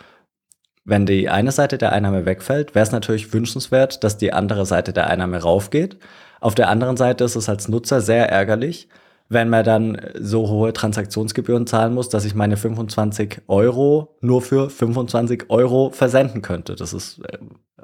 S1: wenn die eine Seite der Einnahme wegfällt, wäre es natürlich wünschenswert, dass die andere Seite der Einnahme raufgeht. Auf der anderen Seite ist es als Nutzer sehr ärgerlich, wenn man dann so hohe Transaktionsgebühren zahlen muss, dass ich meine 25 Euro nur für 25 Euro versenden könnte. Das ist, äh,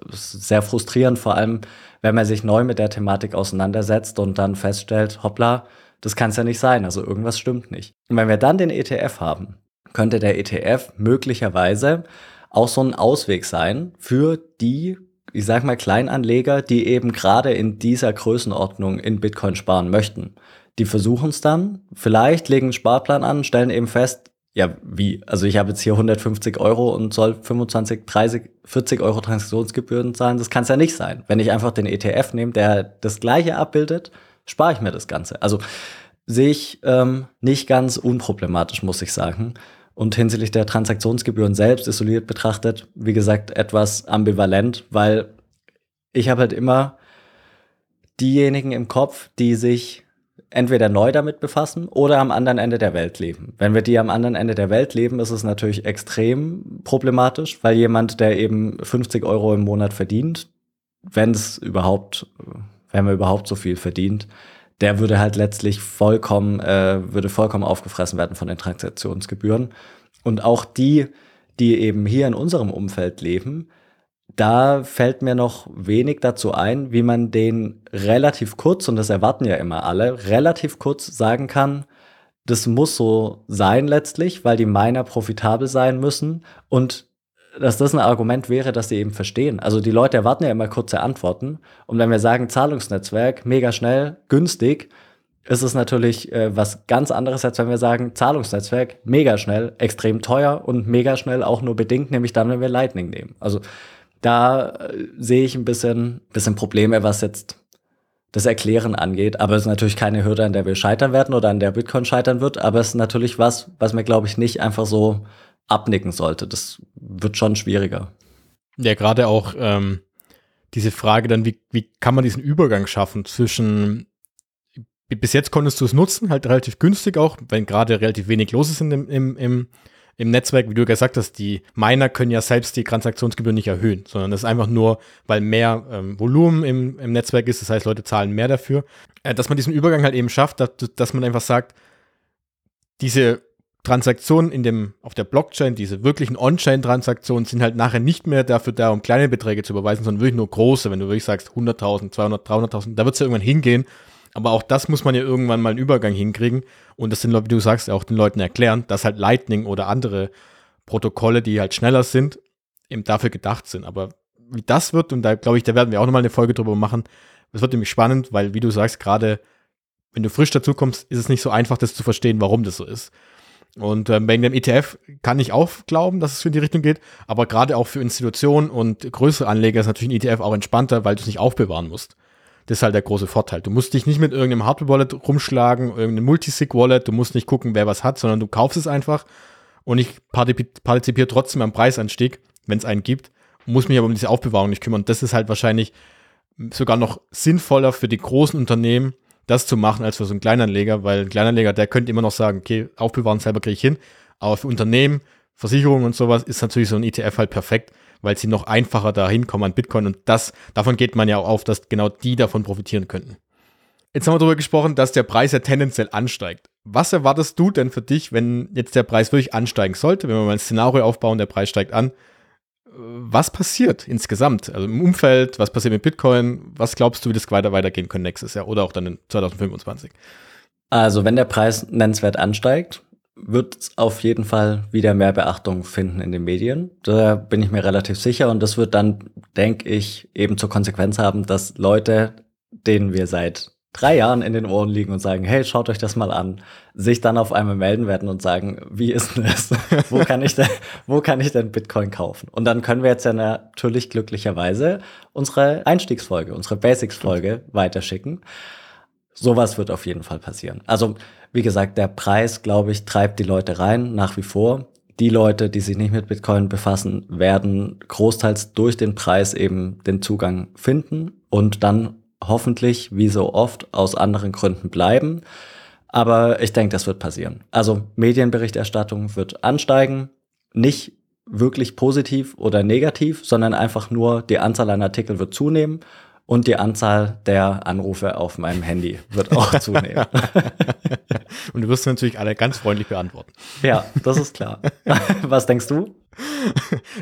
S1: das ist sehr frustrierend, vor allem wenn man sich neu mit der Thematik auseinandersetzt und dann feststellt, hoppla, das kann es ja nicht sein, also irgendwas stimmt nicht. Und wenn wir dann den ETF haben, könnte der ETF möglicherweise auch so ein Ausweg sein für die, ich sag mal, Kleinanleger, die eben gerade in dieser Größenordnung in Bitcoin sparen möchten. Die versuchen es dann, vielleicht legen einen Sparplan an, stellen eben fest, ja, wie? Also ich habe jetzt hier 150 Euro und soll 25, 30, 40 Euro Transaktionsgebühren zahlen. Das kann es ja nicht sein. Wenn ich einfach den ETF nehme, der das gleiche abbildet, spare ich mir das Ganze. Also sehe ich ähm, nicht ganz unproblematisch, muss ich sagen. Und hinsichtlich der Transaktionsgebühren selbst isoliert betrachtet, wie gesagt, etwas ambivalent, weil ich habe halt immer diejenigen im Kopf, die sich entweder neu damit befassen oder am anderen Ende der Welt leben. Wenn wir die am anderen Ende der Welt leben, ist es natürlich extrem problematisch, weil jemand, der eben 50 Euro im Monat verdient, wenn es überhaupt, wenn man überhaupt so viel verdient, der würde halt letztlich vollkommen, äh, würde vollkommen aufgefressen werden von den Transaktionsgebühren. Und auch die, die eben hier in unserem Umfeld leben, da fällt mir noch wenig dazu ein, wie man den relativ kurz, und das erwarten ja immer alle, relativ kurz sagen kann, das muss so sein letztlich, weil die Miner profitabel sein müssen und dass das ein Argument wäre, dass sie eben verstehen. Also die Leute erwarten ja immer kurze Antworten. Und wenn wir sagen Zahlungsnetzwerk, mega schnell, günstig, ist es natürlich äh, was ganz anderes, als wenn wir sagen Zahlungsnetzwerk, mega schnell, extrem teuer und mega schnell auch nur bedingt, nämlich dann, wenn wir Lightning nehmen. Also da äh, sehe ich ein bisschen, bisschen Probleme, was jetzt das Erklären angeht. Aber es ist natürlich keine Hürde, an der wir scheitern werden oder an der Bitcoin scheitern wird. Aber es ist natürlich was, was mir, glaube ich, nicht einfach so abnicken sollte. Das wird schon schwieriger.
S2: Ja, gerade auch ähm, diese Frage dann, wie, wie kann man diesen Übergang schaffen zwischen bis jetzt konntest du es nutzen, halt relativ günstig auch, wenn gerade relativ wenig los ist in dem, im, im, im Netzwerk, wie du gesagt hast, die Miner können ja selbst die Transaktionsgebühr nicht erhöhen, sondern das ist einfach nur, weil mehr ähm, Volumen im, im Netzwerk ist, das heißt, Leute zahlen mehr dafür. Äh, dass man diesen Übergang halt eben schafft, dass, dass man einfach sagt, diese Transaktionen in dem, auf der Blockchain, diese wirklichen On-Chain-Transaktionen sind halt nachher nicht mehr dafür da, um kleine Beträge zu überweisen, sondern wirklich nur große. Wenn du wirklich sagst 100.000, 200, 300.000, da wird es ja irgendwann hingehen. Aber auch das muss man ja irgendwann mal einen Übergang hinkriegen. Und das sind, wie du sagst, auch den Leuten erklären, dass halt Lightning oder andere Protokolle, die halt schneller sind, eben dafür gedacht sind. Aber wie das wird, und da glaube ich, da werden wir auch nochmal eine Folge drüber machen, das wird nämlich spannend, weil, wie du sagst, gerade wenn du frisch dazu kommst, ist es nicht so einfach, das zu verstehen, warum das so ist. Und ähm, wegen dem ETF kann ich auch glauben, dass es in die Richtung geht, aber gerade auch für Institutionen und größere Anleger ist natürlich ein ETF auch entspannter, weil du es nicht aufbewahren musst. Das ist halt der große Vorteil. Du musst dich nicht mit irgendeinem Hardware-Wallet rumschlagen, irgendeinem Multisig-Wallet, du musst nicht gucken, wer was hat, sondern du kaufst es einfach. Und ich partizipiere trotzdem am Preisanstieg, wenn es einen gibt, muss mich aber um diese Aufbewahrung nicht kümmern. Das ist halt wahrscheinlich sogar noch sinnvoller für die großen Unternehmen, das zu machen, als für so einen Kleinanleger, weil ein Kleinanleger, der könnte immer noch sagen, okay, aufbewahren selber kriege ich hin, aber für Unternehmen, Versicherungen und sowas ist natürlich so ein ETF halt perfekt, weil sie noch einfacher da hinkommen an Bitcoin und das, davon geht man ja auch auf, dass genau die davon profitieren könnten. Jetzt haben wir darüber gesprochen, dass der Preis ja tendenziell ansteigt. Was erwartest du denn für dich, wenn jetzt der Preis wirklich ansteigen sollte, wenn wir mal ein Szenario aufbauen, der Preis steigt an? Was passiert insgesamt? Also im Umfeld, was passiert mit Bitcoin? Was glaubst du, wie das weiter weitergehen können nächstes Jahr oder auch dann in 2025?
S1: Also, wenn der Preis nennenswert ansteigt, wird es auf jeden Fall wieder mehr Beachtung finden in den Medien. Da bin ich mir relativ sicher. Und das wird dann, denke ich, eben zur Konsequenz haben, dass Leute, denen wir seit drei Jahren in den Ohren liegen und sagen, hey, schaut euch das mal an, sich dann auf einmal melden werden und sagen, wie ist denn das? [LAUGHS] wo kann ich denn, wo kann ich denn Bitcoin kaufen? Und dann können wir jetzt ja natürlich glücklicherweise unsere Einstiegsfolge, unsere Basics-Folge weiterschicken. Sowas wird auf jeden Fall passieren. Also wie gesagt, der Preis, glaube ich, treibt die Leute rein, nach wie vor. Die Leute, die sich nicht mit Bitcoin befassen, werden großteils durch den Preis eben den Zugang finden und dann hoffentlich, wie so oft, aus anderen Gründen bleiben. Aber ich denke, das wird passieren. Also Medienberichterstattung wird ansteigen, nicht wirklich positiv oder negativ, sondern einfach nur die Anzahl an Artikeln wird zunehmen und die Anzahl der Anrufe auf meinem Handy wird auch [LAUGHS] zunehmen. [LAUGHS]
S2: und du wirst natürlich alle ganz freundlich beantworten.
S1: Ja, das ist klar. [LAUGHS] Was denkst du?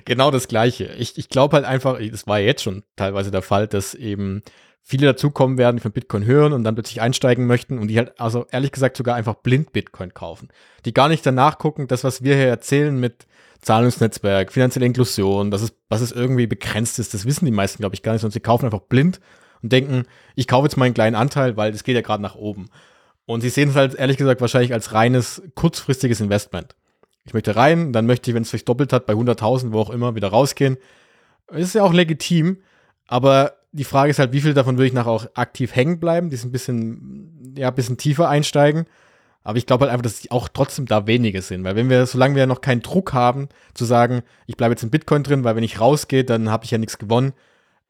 S2: Genau das Gleiche. Ich, ich glaube halt einfach, das war jetzt schon teilweise der Fall, dass eben viele dazukommen werden, die von Bitcoin hören und dann plötzlich einsteigen möchten und die halt, also ehrlich gesagt, sogar einfach blind Bitcoin kaufen. Die gar nicht danach gucken, das, was wir hier erzählen mit Zahlungsnetzwerk, finanzielle Inklusion, dass es, was es irgendwie begrenzt ist, das wissen die meisten, glaube ich, gar nicht, sondern sie kaufen einfach blind und denken, ich kaufe jetzt meinen kleinen Anteil, weil das geht ja gerade nach oben. Und sie sehen es halt ehrlich gesagt wahrscheinlich als reines kurzfristiges Investment. Ich möchte rein, dann möchte ich, wenn es sich doppelt hat, bei 100.000, wo auch immer, wieder rausgehen. Das ist ja auch legitim, aber die Frage ist halt, wie viel davon würde ich nachher auch aktiv hängen bleiben, die ein bisschen, ja, ein bisschen tiefer einsteigen aber ich glaube halt einfach, dass auch trotzdem da wenige sind. Weil wenn wir, solange wir noch keinen Druck haben, zu sagen, ich bleibe jetzt in Bitcoin drin, weil wenn ich rausgehe, dann habe ich ja nichts gewonnen,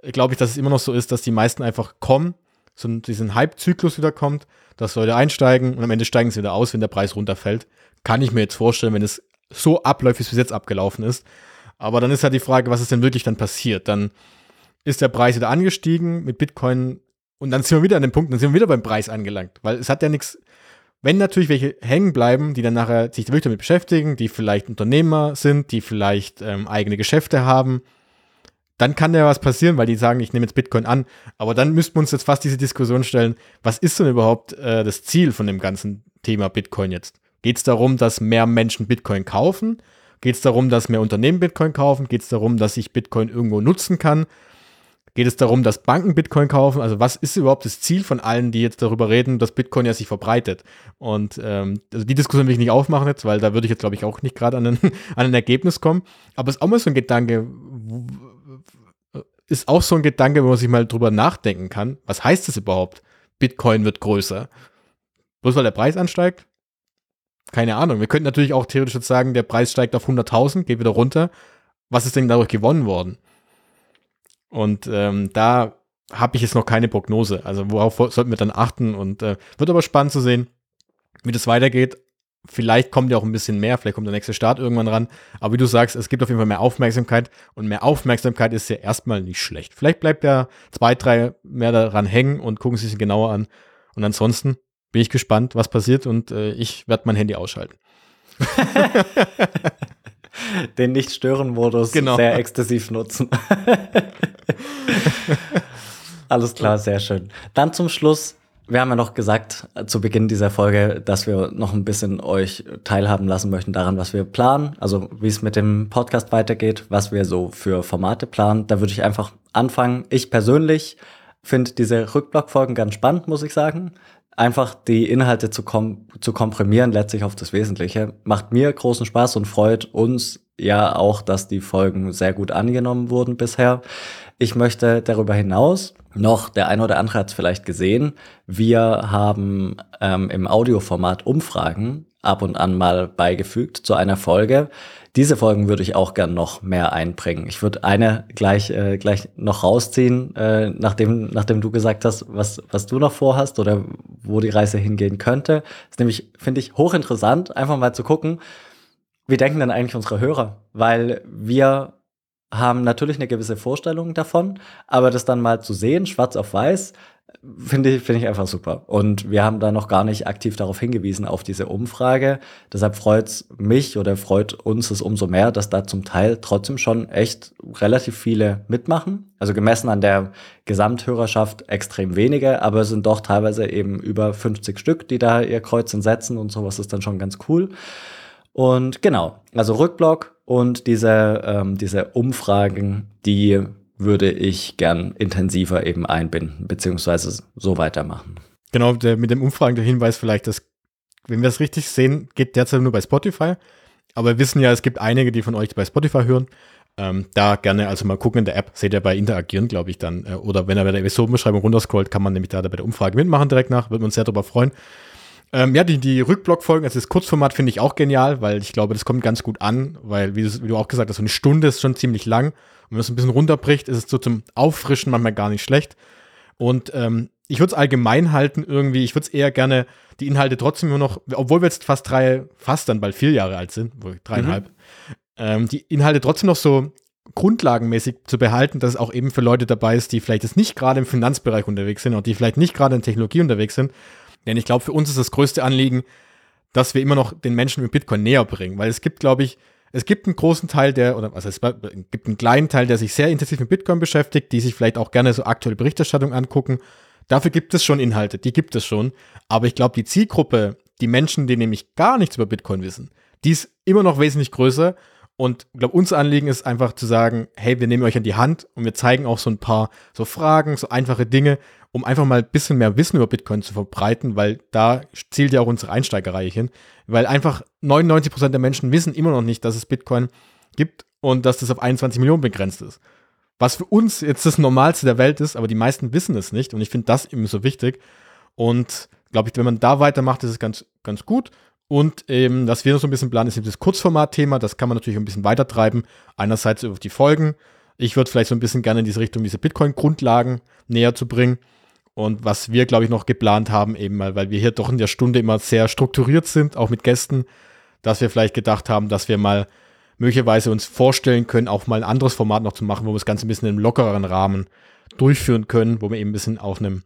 S2: glaube ich, dass es immer noch so ist, dass die meisten einfach kommen, so diesen Hype-Zyklus wieder kommt, dass Leute einsteigen und am Ende steigen sie wieder aus, wenn der Preis runterfällt. Kann ich mir jetzt vorstellen, wenn es so abläuft, wie es bis jetzt abgelaufen ist. Aber dann ist halt die Frage, was ist denn wirklich dann passiert? Dann ist der Preis wieder angestiegen mit Bitcoin und dann sind wir wieder an dem Punkt, dann sind wir wieder beim Preis angelangt, weil es hat ja nichts, wenn natürlich welche hängen bleiben, die dann nachher sich wirklich damit beschäftigen, die vielleicht Unternehmer sind, die vielleicht ähm, eigene Geschäfte haben, dann kann ja was passieren, weil die sagen, ich nehme jetzt Bitcoin an. Aber dann müssten wir uns jetzt fast diese Diskussion stellen, was ist denn überhaupt äh, das Ziel von dem ganzen Thema Bitcoin jetzt? Geht es darum, dass mehr Menschen Bitcoin kaufen? Geht es darum, dass mehr Unternehmen Bitcoin kaufen? Geht es darum, dass ich Bitcoin irgendwo nutzen kann? Geht es darum, dass Banken Bitcoin kaufen? Also was ist überhaupt das Ziel von allen, die jetzt darüber reden, dass Bitcoin ja sich verbreitet? Und ähm, also die Diskussion will ich nicht aufmachen jetzt, weil da würde ich jetzt, glaube ich, auch nicht gerade an, ein, [LAUGHS] an ein Ergebnis kommen. Aber es ist auch mal so ein Gedanke, ist auch so ein Gedanke, wo man sich mal drüber nachdenken kann. Was heißt das überhaupt? Bitcoin wird größer. Bloß weil der Preis ansteigt? Keine Ahnung. Wir könnten natürlich auch theoretisch jetzt sagen, der Preis steigt auf 100.000, geht wieder runter. Was ist denn dadurch gewonnen worden? Und ähm, da habe ich jetzt noch keine Prognose. Also worauf sollten wir dann achten? Und äh, wird aber spannend zu sehen, wie das weitergeht. Vielleicht kommt ja auch ein bisschen mehr, vielleicht kommt der nächste Start irgendwann ran. Aber wie du sagst, es gibt auf jeden Fall mehr Aufmerksamkeit und mehr Aufmerksamkeit ist ja erstmal nicht schlecht. Vielleicht bleibt ja zwei, drei mehr daran hängen und gucken sich genauer an. Und ansonsten bin ich gespannt, was passiert und äh, ich werde mein Handy ausschalten. [LAUGHS]
S1: Den Nicht-Stören-Modus genau. sehr exzessiv nutzen. [LAUGHS] [LAUGHS] Alles klar, sehr schön. Dann zum Schluss wir haben ja noch gesagt äh, zu Beginn dieser Folge, dass wir noch ein bisschen euch teilhaben lassen möchten daran, was wir planen, also wie es mit dem Podcast weitergeht, was wir so für Formate planen. Da würde ich einfach anfangen. Ich persönlich finde diese Rückblockfolgen ganz spannend, muss ich sagen. Einfach die Inhalte zu, kom zu komprimieren, letztlich auf das Wesentliche. Macht mir großen Spaß und freut uns ja auch, dass die Folgen sehr gut angenommen wurden bisher. Ich möchte darüber hinaus noch, der eine oder andere hat es vielleicht gesehen, wir haben ähm, im Audioformat Umfragen ab und an mal beigefügt zu einer Folge. Diese Folgen würde ich auch gern noch mehr einbringen. Ich würde eine gleich, äh, gleich noch rausziehen, äh, nachdem, nachdem du gesagt hast, was, was du noch vorhast oder wo die Reise hingehen könnte. Das ist nämlich, finde ich, hochinteressant, einfach mal zu gucken, wie denken denn eigentlich unsere Hörer? Weil wir haben natürlich eine gewisse Vorstellung davon, aber das dann mal zu sehen, schwarz auf weiß, finde ich, finde ich einfach super. Und wir haben da noch gar nicht aktiv darauf hingewiesen, auf diese Umfrage. Deshalb freut mich oder freut uns es umso mehr, dass da zum Teil trotzdem schon echt relativ viele mitmachen. Also gemessen an der Gesamthörerschaft extrem wenige, aber es sind doch teilweise eben über 50 Stück, die da ihr Kreuzchen setzen und sowas ist dann schon ganz cool. Und genau, also Rückblock und diese, ähm, diese Umfragen, die würde ich gern intensiver eben einbinden, beziehungsweise so weitermachen.
S2: Genau, der, mit dem Umfragen der Hinweis vielleicht, dass, wenn wir es richtig sehen, geht derzeit nur bei Spotify. Aber wir wissen ja, es gibt einige, die von euch bei Spotify hören. Ähm, da gerne also mal gucken in der App, seht ihr bei Interagieren, glaube ich, dann. Äh, oder wenn er bei der Episodenbeschreibung runterscrollt, kann man nämlich da bei der Umfrage mitmachen direkt nach. Würden wir uns sehr darüber freuen. Ähm, ja, die, die Rückblockfolgen, also das Kurzformat finde ich auch genial, weil ich glaube, das kommt ganz gut an, weil, wie du, wie du auch gesagt hast, so eine Stunde ist schon ziemlich lang. Und wenn es ein bisschen runterbricht, ist es so zum Auffrischen manchmal gar nicht schlecht. Und ähm, ich würde es allgemein halten irgendwie, ich würde es eher gerne die Inhalte trotzdem nur noch, obwohl wir jetzt fast drei, fast dann bald vier Jahre alt sind, dreieinhalb, mhm. ähm, die Inhalte trotzdem noch so grundlagenmäßig zu behalten, dass es auch eben für Leute dabei ist, die vielleicht jetzt nicht gerade im Finanzbereich unterwegs sind und die vielleicht nicht gerade in Technologie unterwegs sind, denn ich glaube, für uns ist das größte Anliegen, dass wir immer noch den Menschen mit Bitcoin näher bringen. Weil es gibt, glaube ich, es gibt einen großen Teil, der, oder heißt, es gibt einen kleinen Teil, der sich sehr intensiv mit Bitcoin beschäftigt, die sich vielleicht auch gerne so aktuelle Berichterstattung angucken. Dafür gibt es schon Inhalte, die gibt es schon. Aber ich glaube, die Zielgruppe, die Menschen, die nämlich gar nichts über Bitcoin wissen, die ist immer noch wesentlich größer. Und ich glaube, unser Anliegen ist einfach zu sagen, hey, wir nehmen euch an die Hand und wir zeigen auch so ein paar so Fragen, so einfache Dinge, um einfach mal ein bisschen mehr Wissen über Bitcoin zu verbreiten, weil da zielt ja auch unsere Einsteigerreihe hin. Weil einfach 99 Prozent der Menschen wissen immer noch nicht, dass es Bitcoin gibt und dass das auf 21 Millionen begrenzt ist. Was für uns jetzt das Normalste der Welt ist, aber die meisten wissen es nicht und ich finde das eben so wichtig. Und glaube ich, wenn man da weitermacht, ist es ganz, ganz gut. Und eben, was wir noch so ein bisschen planen, ist eben das Kurzformat-Thema. Das kann man natürlich ein bisschen weiter treiben. Einerseits über die Folgen. Ich würde vielleicht so ein bisschen gerne in diese Richtung, diese Bitcoin-Grundlagen näher zu bringen. Und was wir, glaube ich, noch geplant haben, eben mal, weil wir hier doch in der Stunde immer sehr strukturiert sind, auch mit Gästen, dass wir vielleicht gedacht haben, dass wir mal möglicherweise uns vorstellen können, auch mal ein anderes Format noch zu machen, wo wir das Ganze ein bisschen in einem lockereren Rahmen durchführen können, wo wir eben ein bisschen auf einem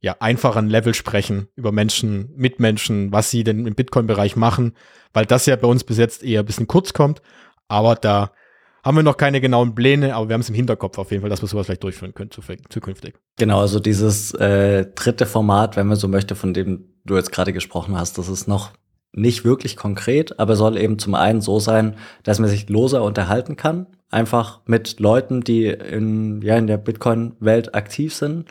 S2: ja, einfachen Level sprechen, über Menschen, Mitmenschen, was sie denn im Bitcoin-Bereich machen, weil das ja bei uns bis jetzt eher ein bisschen kurz kommt. Aber da haben wir noch keine genauen Pläne, aber wir haben es im Hinterkopf auf jeden Fall, dass wir sowas vielleicht durchführen können zukünftig.
S1: Genau, also dieses äh, dritte Format, wenn man so möchte, von dem du jetzt gerade gesprochen hast, das ist noch nicht wirklich konkret, aber soll eben zum einen so sein, dass man sich loser unterhalten kann, einfach mit Leuten, die in, ja, in der Bitcoin-Welt aktiv sind,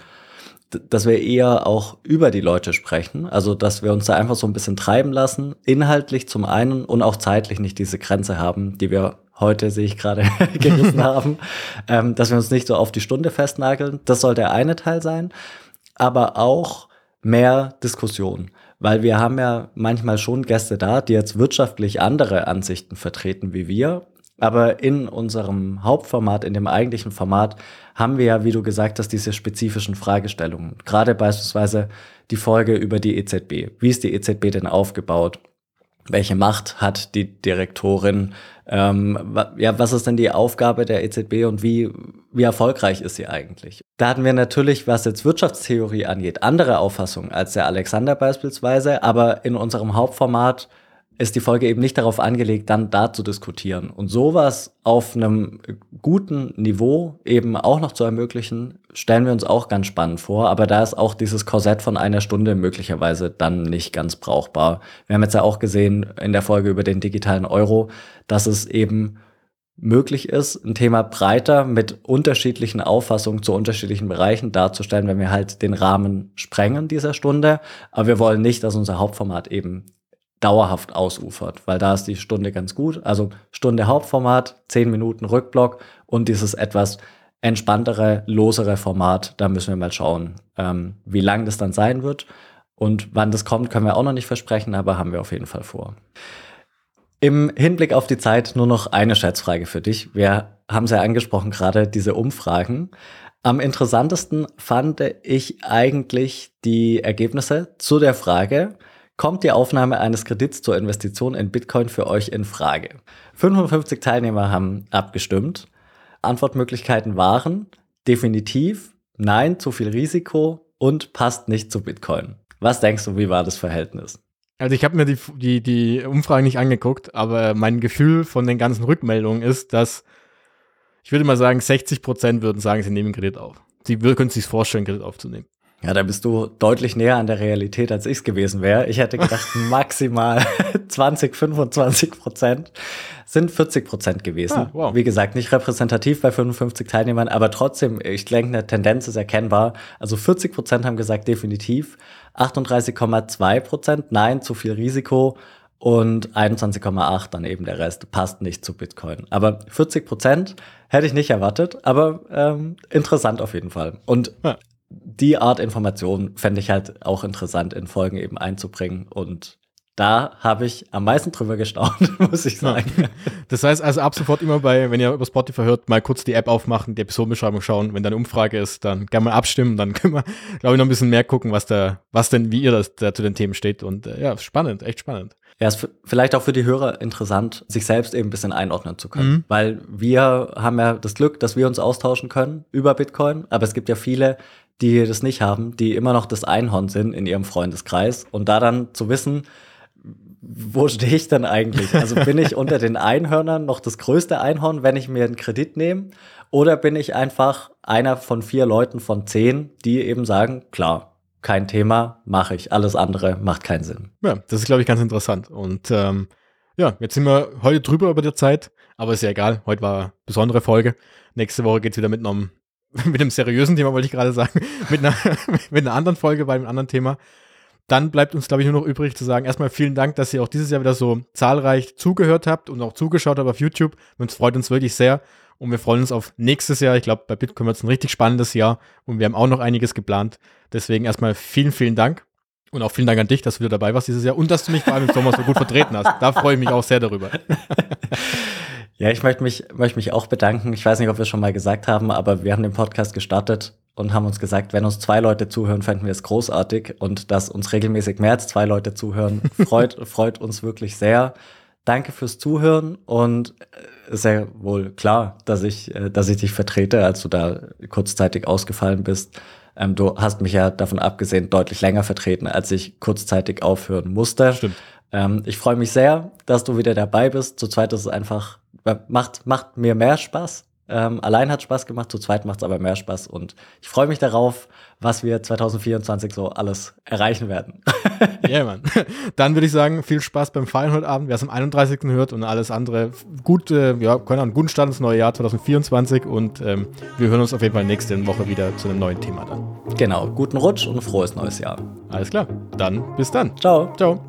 S1: dass wir eher auch über die Leute sprechen, also dass wir uns da einfach so ein bisschen treiben lassen, inhaltlich zum einen und auch zeitlich nicht diese Grenze haben, die wir heute, sehe ich gerade, [LAUGHS] gerissen [LAUGHS] haben, ähm, dass wir uns nicht so auf die Stunde festnageln. Das soll der eine Teil sein, aber auch mehr Diskussion weil wir haben ja manchmal schon Gäste da, die jetzt wirtschaftlich andere Ansichten vertreten wie wir. Aber in unserem Hauptformat, in dem eigentlichen Format, haben wir ja, wie du gesagt hast, diese spezifischen Fragestellungen. Gerade beispielsweise die Folge über die EZB. Wie ist die EZB denn aufgebaut? welche Macht hat die Direktorin? Ähm, ja, was ist denn die Aufgabe der EZB und wie, wie erfolgreich ist sie eigentlich? Da hatten wir natürlich, was jetzt Wirtschaftstheorie angeht, andere Auffassungen als der Alexander beispielsweise, aber in unserem Hauptformat ist die Folge eben nicht darauf angelegt, dann da zu diskutieren. Und sowas auf einem guten Niveau eben auch noch zu ermöglichen, stellen wir uns auch ganz spannend vor. Aber da ist auch dieses Korsett von einer Stunde möglicherweise dann nicht ganz brauchbar. Wir haben jetzt ja auch gesehen in der Folge über den digitalen Euro, dass es eben möglich ist, ein Thema breiter mit unterschiedlichen Auffassungen zu unterschiedlichen Bereichen darzustellen, wenn wir halt den Rahmen sprengen dieser Stunde. Aber wir wollen nicht, dass unser Hauptformat eben dauerhaft ausufert, weil da ist die Stunde ganz gut. Also Stunde Hauptformat, zehn Minuten Rückblock und dieses etwas entspanntere, losere Format, da müssen wir mal schauen, ähm, wie lang das dann sein wird. Und wann das kommt, können wir auch noch nicht versprechen, aber haben wir auf jeden Fall vor. Im Hinblick auf die Zeit nur noch eine Schätzfrage für dich. Wir haben es ja angesprochen gerade, diese Umfragen. Am interessantesten fand ich eigentlich die Ergebnisse zu der Frage, Kommt die Aufnahme eines Kredits zur Investition in Bitcoin für euch in Frage? 55 Teilnehmer haben abgestimmt. Antwortmöglichkeiten waren definitiv, nein, zu viel Risiko und passt nicht zu Bitcoin. Was denkst du, wie war das Verhältnis?
S2: Also ich habe mir die, die, die Umfrage nicht angeguckt, aber mein Gefühl von den ganzen Rückmeldungen ist, dass ich würde mal sagen, 60 Prozent würden sagen, sie nehmen Kredit auf. Sie können sich vorstellen, Kredit aufzunehmen.
S1: Ja, da bist du deutlich näher an der Realität, als ich es gewesen wäre. Ich hätte gedacht, [LAUGHS] maximal [LAUGHS] 20, 25 Prozent sind 40 Prozent gewesen. Ah, wow. Wie gesagt, nicht repräsentativ bei 55 Teilnehmern, aber trotzdem, ich denke, eine Tendenz ist erkennbar. Also 40 Prozent haben gesagt, definitiv. 38,2 Prozent, nein, zu viel Risiko. Und 21,8 dann eben der Rest passt nicht zu Bitcoin. Aber 40 Prozent hätte ich nicht erwartet, aber ähm, interessant auf jeden Fall. Und ja die Art Information fände ich halt auch interessant in Folgen eben einzubringen und da habe ich am meisten drüber gestaunt, [LAUGHS] muss ich sagen.
S2: Das heißt also ab sofort immer bei, wenn ihr über Spotify hört, mal kurz die App aufmachen, die Episodenbeschreibung schauen. Wenn da eine Umfrage ist, dann gerne mal abstimmen. Dann [LAUGHS] können wir, glaube ich, noch ein bisschen mehr gucken, was da, was denn, wie ihr das da zu den Themen steht. Und äh, ja, spannend, echt spannend.
S1: Ja, ist vielleicht auch für die Hörer interessant, sich selbst eben ein bisschen einordnen zu können. Mhm. Weil wir haben ja das Glück, dass wir uns austauschen können über Bitcoin. Aber es gibt ja viele, die das nicht haben, die immer noch das Einhorn sind in ihrem Freundeskreis. Und da dann zu wissen, wo stehe ich denn eigentlich? Also bin ich unter den Einhörnern noch das größte Einhorn, wenn ich mir einen Kredit nehme? Oder bin ich einfach einer von vier Leuten von zehn, die eben sagen, klar, kein Thema, mache ich. Alles andere macht keinen Sinn.
S2: Ja, das ist, glaube ich, ganz interessant. Und ähm, ja, jetzt sind wir heute drüber über der Zeit, aber ist ja egal. Heute war eine besondere Folge. Nächste Woche geht es wieder mit einem [LAUGHS] mit einem seriösen Thema, wollte ich gerade sagen, [LAUGHS] mit einer, [LAUGHS] mit einer anderen Folge bei einem anderen Thema. Dann bleibt uns, glaube ich, nur noch übrig zu sagen, erstmal vielen Dank, dass ihr auch dieses Jahr wieder so zahlreich zugehört habt und auch zugeschaut habt auf YouTube. Und es freut uns wirklich sehr. Und wir freuen uns auf nächstes Jahr. Ich glaube, bei Bitcoin wird es ein richtig spannendes Jahr und wir haben auch noch einiges geplant. Deswegen erstmal vielen, vielen Dank. Und auch vielen Dank an dich, dass du wieder dabei warst dieses Jahr und dass du mich vor allem im Sommer so gut vertreten hast. Da freue ich mich auch sehr darüber.
S1: Ja, ich möchte mich, möchte mich auch bedanken. Ich weiß nicht, ob wir es schon mal gesagt haben, aber wir haben den Podcast gestartet und haben uns gesagt, wenn uns zwei Leute zuhören, fänden wir es großartig. Und dass uns regelmäßig mehr als zwei Leute zuhören, [LAUGHS] freut, freut uns wirklich sehr. Danke fürs Zuhören und äh, ja wohl klar, dass ich, äh, dass ich dich vertrete, als du da kurzzeitig ausgefallen bist. Ähm, du hast mich ja davon abgesehen deutlich länger vertreten, als ich kurzzeitig aufhören musste.
S2: Stimmt.
S1: Ähm, ich freue mich sehr, dass du wieder dabei bist. Zu zweit ist es einfach macht, macht mir mehr Spaß. Ähm, allein hat Spaß gemacht, zu zweit macht es aber mehr Spaß und ich freue mich darauf, was wir 2024 so alles erreichen werden.
S2: Ja, yeah, [LAUGHS] Mann. Dann würde ich sagen, viel Spaß beim Feiern heute Abend, wer es am 31. hört und alles andere. Gut, äh, ja, können einen guten Start ins neue Jahr 2024 und ähm, wir hören uns auf jeden Fall nächste Woche wieder zu einem neuen Thema dann.
S1: Genau, guten Rutsch und frohes neues Jahr.
S2: Alles klar, dann bis dann.
S1: Ciao.
S2: Ciao.